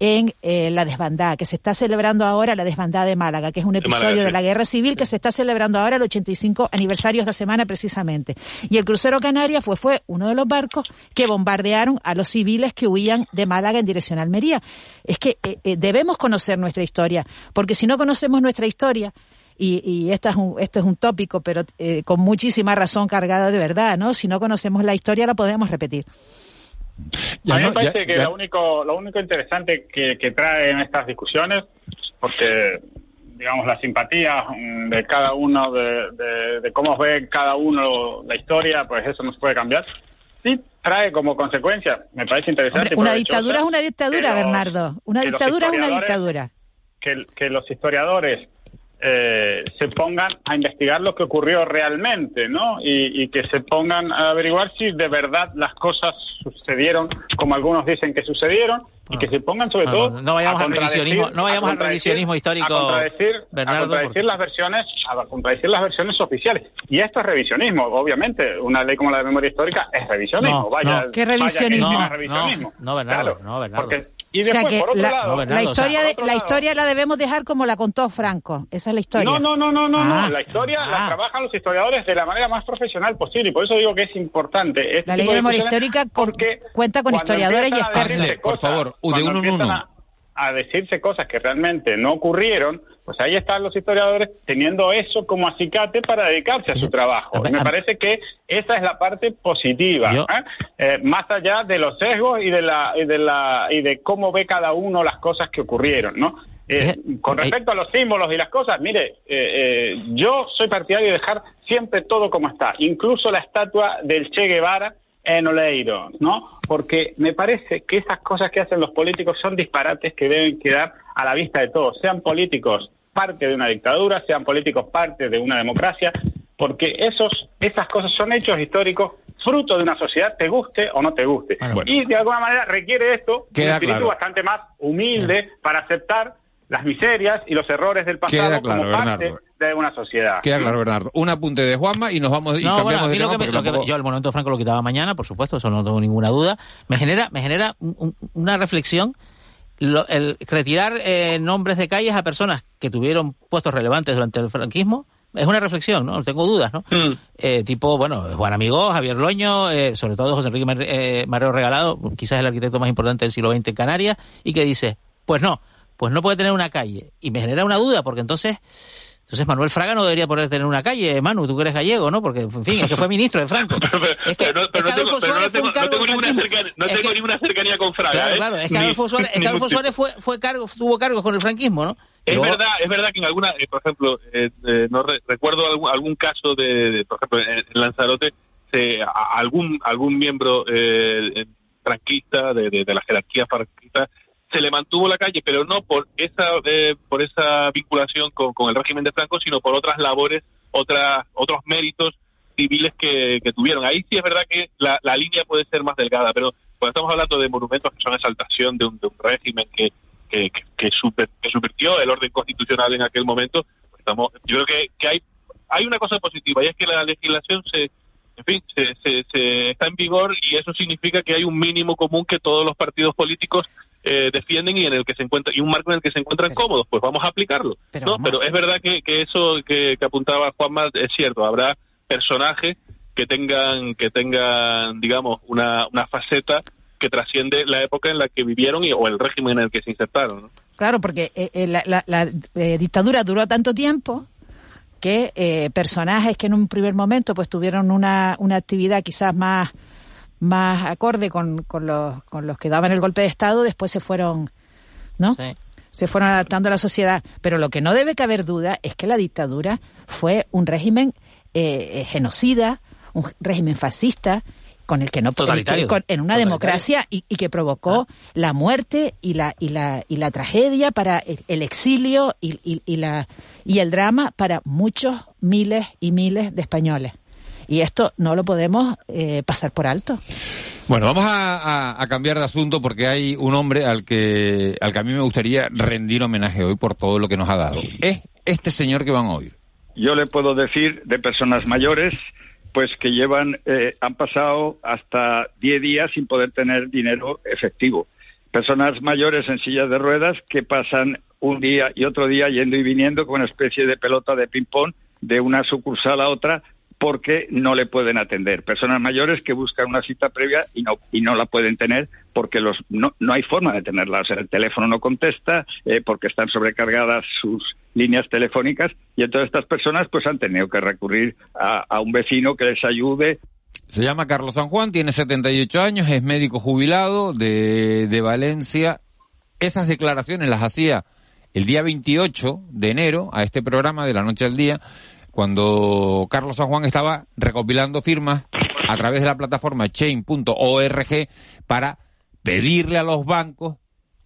en eh, la desbandada, que se está celebrando ahora la desbandada de Málaga, que es un De episodio de la guerra civil que se está celebrando ahora el 85 aniversario esta semana precisamente. Y el crucero Canarias fue, fue uno de los barcos que bombardearon a los civiles que huían de Málaga en dirección a Almería. Es que eh, eh, debemos conocer nuestra historia, porque si no conocemos nuestra historia, y, y esta es un, este es un tópico, pero eh, con muchísima razón cargado de verdad, ¿no? Si no conocemos la historia, la podemos repetir. a mí me parece que Lo, único, lo único interesante que, que traen estas discusiones, porque digamos la simpatía mm, de cada uno, de, de- de cómo ve cada uno la historia, pues eso no se puede cambiar. Sí trae como consecuencia, me parece interesante. Hombre, una dictadura es una dictadura, Bernardo. Una dictadura es una dictadura. que, que los historiadores eh, se pongan a investigar lo que ocurrió realmente, ¿no? Y, y que se pongan a averiguar si de verdad las cosas sucedieron como algunos dicen que sucedieron y que se pongan sobre No, todo no, no vayamos a al revisionismo- no vayamos a al revisionismo histórico, a contradecir, Bernardo, a contradecir las versiones a contradecir las versiones oficiales y esto es revisionismo obviamente una ley como la de memoria histórica es revisionismo No, vaya no. ¿Qué vaya que revisionismo? no es No, revisionismo no, Bernardo, Claro, no, Bernardo. porque- y o sea después que por otro la, lado la historia, por de, la lado- historia la debemos dejar como la contó Franco. Esa es la historia. no, no, no, no, no, Ah. no. La historia la trabajan los historiadores de la manera más profesional posible y por eso digo que es importante. Este La ley de memoria histórica con- cuenta con historiadores y expertos. por favor, de uno en uno. A, a decirse cosas que realmente no ocurrieron, pues ahí están los historiadores teniendo eso como acicate para dedicarse a su trabajo. Y me parece que esa es la parte positiva, ¿eh? Eh, más allá de los sesgos y de la y de la y de cómo ve cada uno las cosas que ocurrieron, ¿no? Eh, con respecto a los símbolos y las cosas, mire, eh, yo soy partidario de dejar siempre todo como está, incluso la estatua del Che Guevara en Oleiro, ¿no? Porque me parece que esas cosas que hacen los políticos son disparates que deben quedar a la vista de todos, sean políticos parte de una dictadura, sean políticos parte de una democracia, porque esos, esas cosas son hechos históricos fruto de una sociedad, te guste o no te guste. Y de alguna manera requiere esto un espíritu claro. bastante más humilde para aceptar las miserias y los errores del pasado Queda claro, como parte Bernardo. de una sociedad. Queda claro, Bernardo. Un apunte de Juanma y nos vamos y No, bueno, cambiamos a mí de lo tema que, me- porque lo que me- tampoco- yo el monumento Franco lo quitaba mañana, por supuesto, eso no tengo ninguna duda. Me genera, me genera un- un- una reflexión lo- el retirar eh, nombres de calles a personas que tuvieron puestos relevantes durante el franquismo. Es una reflexión, ¿no? No tengo dudas, ¿no? Eh, tipo, bueno, Juan Amigó, Javier Loño, eh, sobre todo José Enrique Mar- eh, Marrero Regalado, quizás el arquitecto más importante del siglo XX en Canarias, y que dice, pues no, pues no puede tener una calle. Y me genera una duda, porque entonces entonces Manuel Fraga no debería poder tener una calle, Manu, tú que eres gallego, ¿no? Porque, en fin, es que fue ministro de Franco. Es que, pero no, tengo, ninguna, cercanía, con Fraga. Claro, ¿eh? claro, es que Ni- Adolfo Suárez, es que Adolfo. Suárez fue, fue cargo, tuvo cargos con el franquismo, ¿no? Es Luego- verdad, es verdad que en alguna, eh, por ejemplo, eh, eh, no re- recuerdo algún, algún caso de, de, por ejemplo, en, Lanzarote, se, a- algún algún miembro eh, eh, franquista de, de- de la jerarquía franquista se le mantuvo la calle, pero no por esa eh, por esa vinculación con, con el régimen de Franco, sino por otras labores, otras otros méritos civiles que, que tuvieron. Ahí sí es verdad que la, la línea puede ser más delgada, pero cuando estamos hablando de monumentos que son exaltación de un, de un régimen que que, que, subvirtió el orden constitucional en aquel momento. Estamos, yo creo que, que hay, hay una cosa positiva y es que la legislación se, en fin, se, se, está en vigor y eso significa que hay un mínimo común que todos los partidos políticos eh, defienden y en el que se encuentra y un marco en el que se encuentran cómodos. Pues vamos a aplicarlo. Pero, ¿no? pero es verdad que, que eso que, que apuntaba Juanma es cierto. Habrá personajes que tengan que tengan digamos una, una faceta que trasciende la época en la que vivieron y, o el régimen en el que se insertaron. Claro, porque eh, eh, la, la, dictadura duró tanto tiempo que eh, personajes que en un primer momento pues tuvieron una, una actividad quizás más, más acorde con, con, los, con los que daban el golpe de Estado, después se fueron, ¿no? Se fueron adaptando a la sociedad. Pero lo que no debe caber duda es que la dictadura fue un régimen eh, genocida, un régimen fascista, con el que no totalitario en una democracia y, que provocó ah. la muerte y la y la y la tragedia para el, exilio y, y, la y el drama para muchos miles y miles de españoles y esto no lo podemos eh, pasar por alto. Bueno, vamos a, a, cambiar de asunto porque hay un hombre al que al que a mí me gustaría rendir homenaje hoy por todo lo que nos ha dado. Es este señor que van a oír. Yo le puedo decir de personas mayores pues que llevan, eh, han pasado hasta 10 días sin poder tener dinero efectivo. Personas mayores en sillas de ruedas que pasan un día y otro día yendo y viniendo con una especie de pelota de ping-pong de una sucursal a otra porque no le pueden atender. Personas mayores que buscan una cita previa y no, y no la pueden tener porque los, no, no hay forma de tenerla. O sea, el teléfono no contesta eh, porque están sobrecargadas sus líneas telefónicas y entonces estas personas pues han tenido que recurrir a, a un vecino que les ayude. Se llama Carlos San Juan, tiene 78 años, es médico jubilado de, de Valencia. Esas declaraciones las hacía el día 28 de enero a este programa de la noche al día cuando Carlos San Juan estaba recopilando firmas a través de la plataforma chain.org para pedirle a los bancos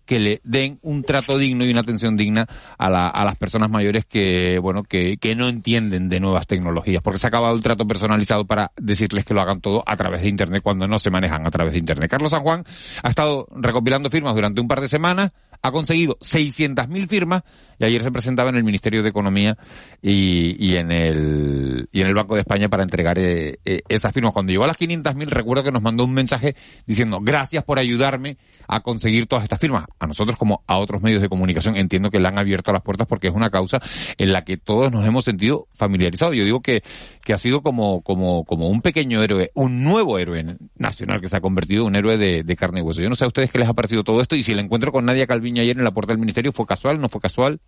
que le den un trato digno y una atención digna a, la, a las personas mayores que, bueno, que, que no entienden de nuevas tecnologías, porque se ha acabado el trato personalizado para decirles que lo hagan todo a través de Internet cuando no se manejan a través de Internet. Carlos San Juan ha estado recopilando firmas durante un par de semanas, ha conseguido 600.000 firmas y ayer se presentaba en el Ministerio de Economía y, en, el, y en el Banco de España para entregar eh, eh, esas firmas. Cuando llegó a las 500.000 recuerdo que nos mandó un mensaje diciendo gracias por ayudarme a conseguir todas estas firmas. A nosotros como a otros medios de comunicación entiendo que le han abierto las puertas porque es una causa en la que todos nos hemos sentido familiarizados. Yo digo que, que ha sido como, como, como un pequeño héroe, un nuevo héroe nacional que se ha convertido en un héroe de, carne y hueso. Yo no sé a ustedes qué les ha parecido todo esto y si el encuentro con Nadia Calviño ayer en la puerta del ministerio. ¿Fue casual? ¿No fue casual?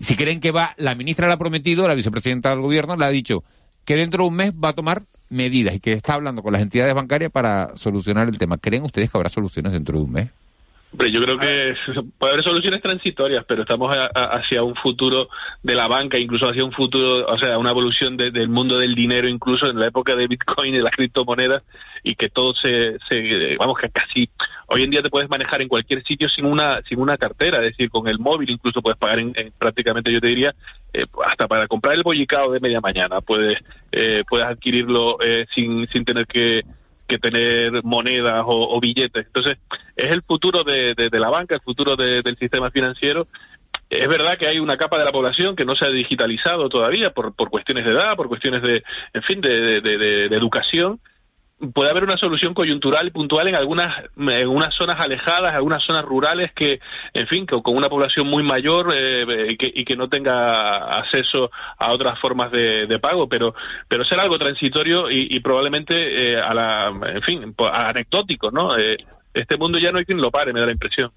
Si creen que va, la ministra la ha prometido, la vicepresidenta del gobierno le ha dicho que dentro de un mes va a tomar medidas y que está hablando con las entidades bancarias para solucionar el tema. ¿Creen ustedes que habrá soluciones dentro de un mes? Hombre, yo creo que puede haber soluciones transitorias, pero estamos hacia un futuro de la banca, incluso hacia un futuro, o sea, una evolución del mundo del dinero, incluso en la época de Bitcoin y de las criptomonedas, y que todo se, se, vamos, que casi hoy en día te puedes manejar en cualquier sitio sin una sin una cartera, es decir, con el móvil incluso puedes pagar en, prácticamente, yo te diría, eh, hasta para comprar el bollicao de media mañana puedes eh, puedes adquirirlo eh, sin sin tener que que tener monedas o, billetes. Entonces, es el futuro de, la banca, el futuro del sistema financiero. Es verdad que hay una capa de la población que no se ha digitalizado todavía por, por cuestiones de edad, por cuestiones de, en fin, de, de educación, puede haber una solución coyuntural y puntual en algunas en unas zonas alejadas, algunas zonas rurales que, en fin, que con una población muy mayor eh, que, y, que, no tenga acceso a otras formas de, de pago, pero pero será algo transitorio y, y probablemente eh, a la, en fin, anecdótico, ¿no? Eh, este mundo ya no hay quien lo pare, me da la impresión.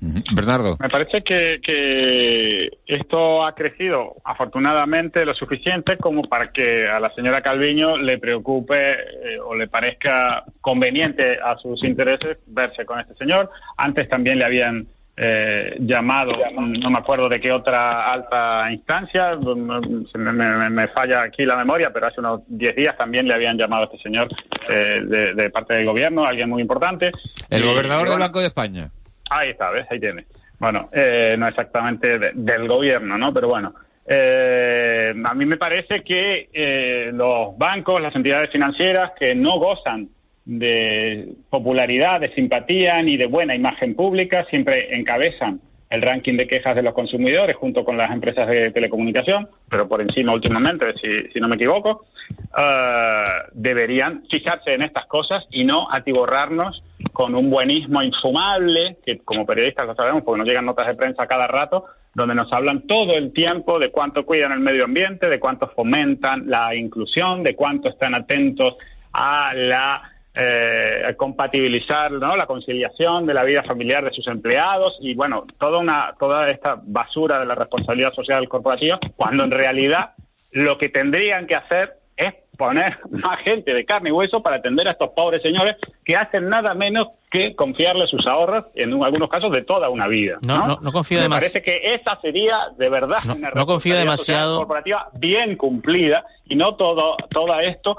Bernardo. Me parece que, que, esto ha crecido afortunadamente lo suficiente como para que a la señora Calviño le preocupe eh, o le parezca conveniente a sus intereses verse con este señor. Antes también le habían eh, llamado, no me acuerdo de qué otra alta instancia, me, me, falla aquí la memoria, pero hace unos 10 días también le habían llamado a este señor eh, de, parte del gobierno, alguien muy importante. El gobernador del Banco de España. Ahí está, ¿ves? Ahí tiene. Bueno, eh, no exactamente del gobierno, ¿no? Pero bueno, eh, a mí me parece que eh, los bancos, las entidades financieras que no gozan de popularidad, de simpatía ni de buena imagen pública, siempre encabezan el ranking de quejas de los consumidores junto con las empresas de telecomunicación, pero por encima últimamente, si, no me equivoco, eh, deberían fijarse en estas cosas y no atiborrarnos con un buenismo infumable, que como periodistas lo sabemos porque nos llegan notas de prensa cada rato, donde nos hablan todo el tiempo de cuánto cuidan el medio ambiente, de cuánto fomentan la inclusión, de cuánto están atentos a la eh, compatibilizar ¿no? la conciliación de la vida familiar de sus empleados y bueno toda una toda esta basura de la responsabilidad social corporativa cuando en realidad lo que tendrían que hacer es poner más gente de carne y hueso para atender a estos pobres señores que hacen nada menos que confiarle sus ahorros, en algunos casos de toda una vida. No, no, no confío Me demasiado. parece que esa sería de verdad No, una no confío demasiado. corporativa bien cumplida y no todo todo esto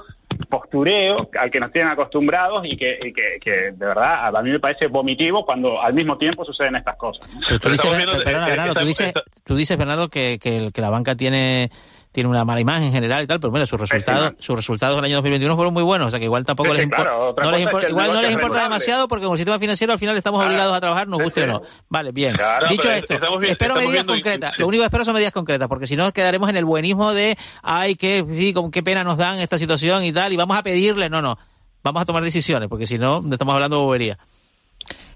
postureo al que nos tienen acostumbrados y que, y que, que de verdad a mí me parece vomitivo cuando al mismo tiempo suceden estas cosas. tú dices, Bernardo, tú dices, que, que, el- que la banca tiene tiene una mala imagen en general y tal, pero bueno, sus resultados, sus resultados del año 2021 fueron muy buenos, o sea que igual tampoco Sí, les sí, importa, claro, no les es que igual no les es importa demasiado porque con el sistema financiero al final estamos obligados a trabajar, nos guste o no. Vale, bien. Claro, Dicho esto, estamos espero estamos medidas concretas. sí. Lo único que espero son medidas concretas, porque si no quedaremos en el buenismo de, ay, que sí, con qué pena nos dan esta situación y tal, y vamos a pedirle, no, no. Vamos a tomar decisiones, porque si no, estamos hablando de bobería.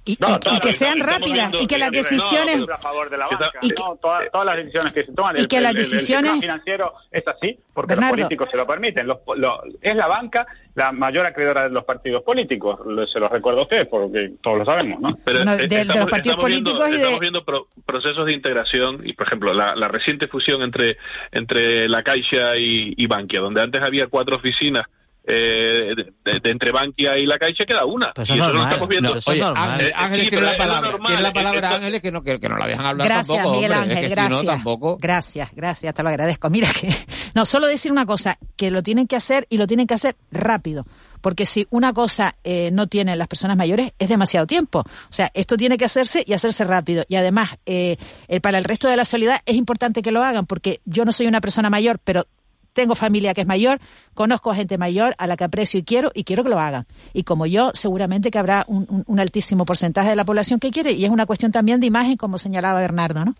Y, No, y- claro, y que sean rápidas y que las decisiones no, a favor de la banca, Y que- no, todas, todas las decisiones que se toman y el- que las el- el- el decisiones- sistema financiero es así porque Bernardo. los políticos se lo permiten Los- lo- es la banca la mayor acreedora de los partidos políticos se los recuerdo a ustedes porque todos lo sabemos ¿no? Pero Bueno, eh, de estamos, los partidos estamos viendo, políticos y de- estamos viendo pro- procesos de integración y, por ejemplo, la, la reciente fusión entre, entre la Caixa y, y Bankia, donde antes había cuatro oficinas eh, de, de- de entre Bankia y la Caixa, queda una. Pero eso y lo estamos viendo. es Oye. Ángeles, Eh, Ángeles sí, quiere la palabra. normal, Quiere la es- palabra, es- Ángeles, que no, que, que no la dejan hablar Gracias, tampoco, Miguel hombre. Ángel, es que gracias. si no, tampoco. Gracias, gracias, te lo agradezco. Mira que no, solo decir una cosa, que lo tienen que hacer y lo tienen que hacer rápido, porque si una cosa eh, no tienen las personas mayores es demasiado tiempo. O sea, esto tiene que hacerse y hacerse rápido. Y además, eh, el- para el resto de la sociedad es importante que lo hagan, porque yo no soy una persona mayor, pero tengo familia que es mayor, conozco a gente mayor a la que aprecio y quiero y quiero que lo hagan. Y como yo, seguramente que habrá un, un- un altísimo porcentaje de la población que quiere y es una cuestión también de imagen, como señalaba Bernardo, ¿no?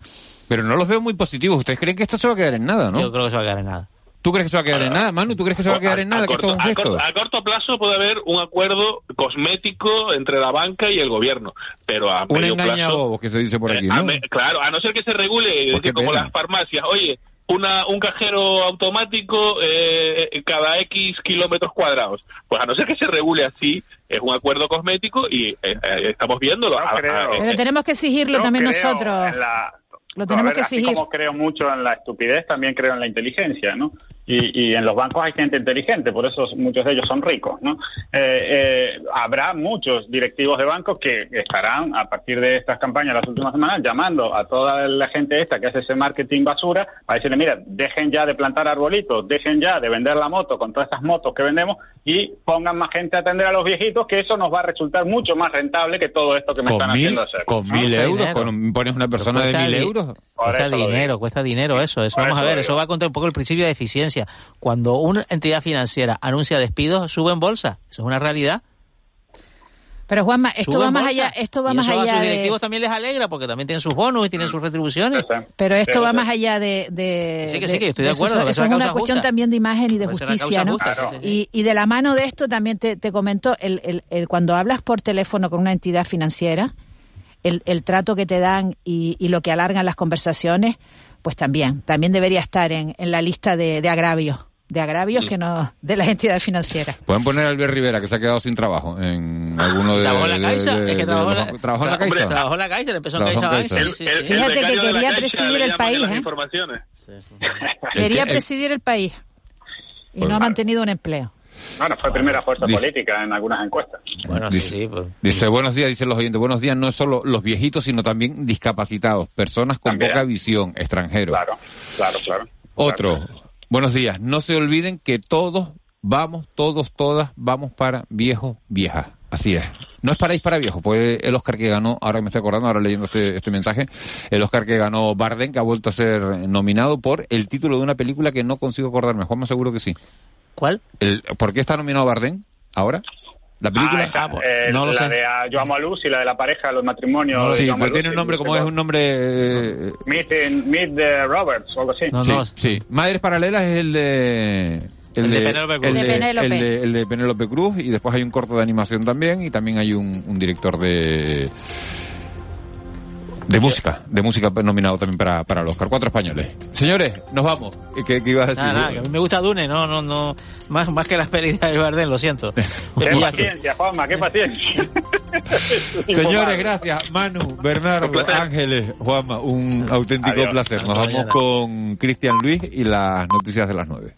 Pero no los veo muy positivos. ¿Ustedes creen que esto se va a quedar en nada, no? Yo creo que se va a quedar en nada. ¿Tú crees que se va a quedar en nada, Manu? ¿Tú crees que se va a quedar en nada? Que esto corto, es un a gesto. corto- a corto plazo puede haber un acuerdo cosmético entre la banca y el gobierno, pero a Un medio engaña plazo... bobos que se dice por aquí, Eh, a ¿no? me- claro, a no ser que se regule, Pues decir, como las farmacias, oye, una, un cajero automático eh, cada X kilómetros cuadrados. Pues a no ser que se regule así, es un acuerdo cosmético y eh, eh, estamos viéndolo. A- a- creo. eh, Pero tenemos que exigirlo también nosotros. en la- Lo tenemos a ver, que así exigir. como creo mucho en la estupidez, también creo en la inteligencia, ¿no? Y, y en los bancos hay gente inteligente, por eso muchos de ellos son ricos, ¿no? Eh, eh, habrá muchos directivos de bancos que estarán, a partir de estas campañas las últimas semanas, llamando a toda la gente esta que hace ese marketing basura para decirle, mira, dejen ya de plantar arbolitos, dejen ya de vender la moto con todas estas motos que vendemos y pongan más gente a atender a los viejitos, que eso nos va a resultar mucho más rentable que todo esto que me están mil, haciendo hacer. con ¿no? mil euros, con- pones una persona de mil euros. Cuesta dinero, cuesta dinero eso. Eso vamos a ver, eso va contra un poco el principio de eficiencia. Cuando una entidad financiera anuncia despidos, sube en bolsa. Eso es una realidad. Pero Juanma, esto va más bolsa. allá, esto va Y más eso a allá sus de, directivos también les alegra porque también tienen sus bonos y tienen sus retribuciones. pero esto va más allá de, de Sí, que sí, que yo estoy de acuerdo, Eso, es una cuestión justa. también de imagen y de justicia, ¿no? justa, Claro. Y, y de la mano de esto también te, te comento, el, el, el- cuando hablas por teléfono con una entidad financiera, el, el trato que te dan y, y lo que alargan las conversaciones, pues también, también debería estar en, en la lista de, de agravios, de agravios que no de las entidades financieras. Pueden poner a Albert Rivera, que se ha quedado sin trabajo en alguno de... ¿Trabajó en la de- Caixa? de- Es que de- trabajó de- la- ¿Trabajó en la Caixa? Trabajó en la Caixa, le empezó en Caixa Caixa. sí, sí, el- sí. el Fíjate que de quería Caixa presidir el país, ¿eh? informaciones. Quería el- presidir el país y Pues no ha mantenido un empleo. Bueno, fue primera fuerza Dice- política en algunas encuestas. Bueno, sí, dice, sí, pues. dice, buenos días, dicen los oyentes. Buenos días, no es solo los viejitos, sino también discapacitados, personas con También. poca visión, extranjeros. Claro, claro, claro. Otro, Claro. buenos días. No se olviden que todos vamos, todos, todas vamos para viejos, viejas. Así es. No es para ir para viejos, fue el Oscar que ganó, ahora que me estoy acordando, ahora leyendo este, este mensaje, el Oscar que ganó Barden, que ha vuelto a ser nominado por el título de una película que no consigo acordarme. Juanma seguro que sí. ¿Cuál? El, ¿Por qué está nominado Barden ahora? ¿La película? Ah, esa, eh, no lo la sé. de ah, Yo amo a Luz y la de la pareja, los matrimonios. sí, amo a pero tiene un nombre, como no es un nombre... eh, Meet, in- Meet the Roberts o algo así. sí, sí. Madres Paralelas es el de... El de Penélope Cruz. El De de, Penélope. el de- el de Penélope Cruz y después hay un corto de animación también y también hay un, un director de... De música, de música nominado también para, para el Oscar. Cuatro españoles. Señores, nos vamos. ¿Qué, qué ibas a decir? Nada, nada, que a mí me gusta Dune, no, no, no, más, más que las pelis de Bardem, lo siento. Qué paciencia, Juanma, qué paciencia. Señores, gracias. Manu, Bernardo, Ángeles, Juanma, un auténtico Adiós. placer. Nos Hasta vamos mañana. con Cristian Luis y las noticias de las nueve.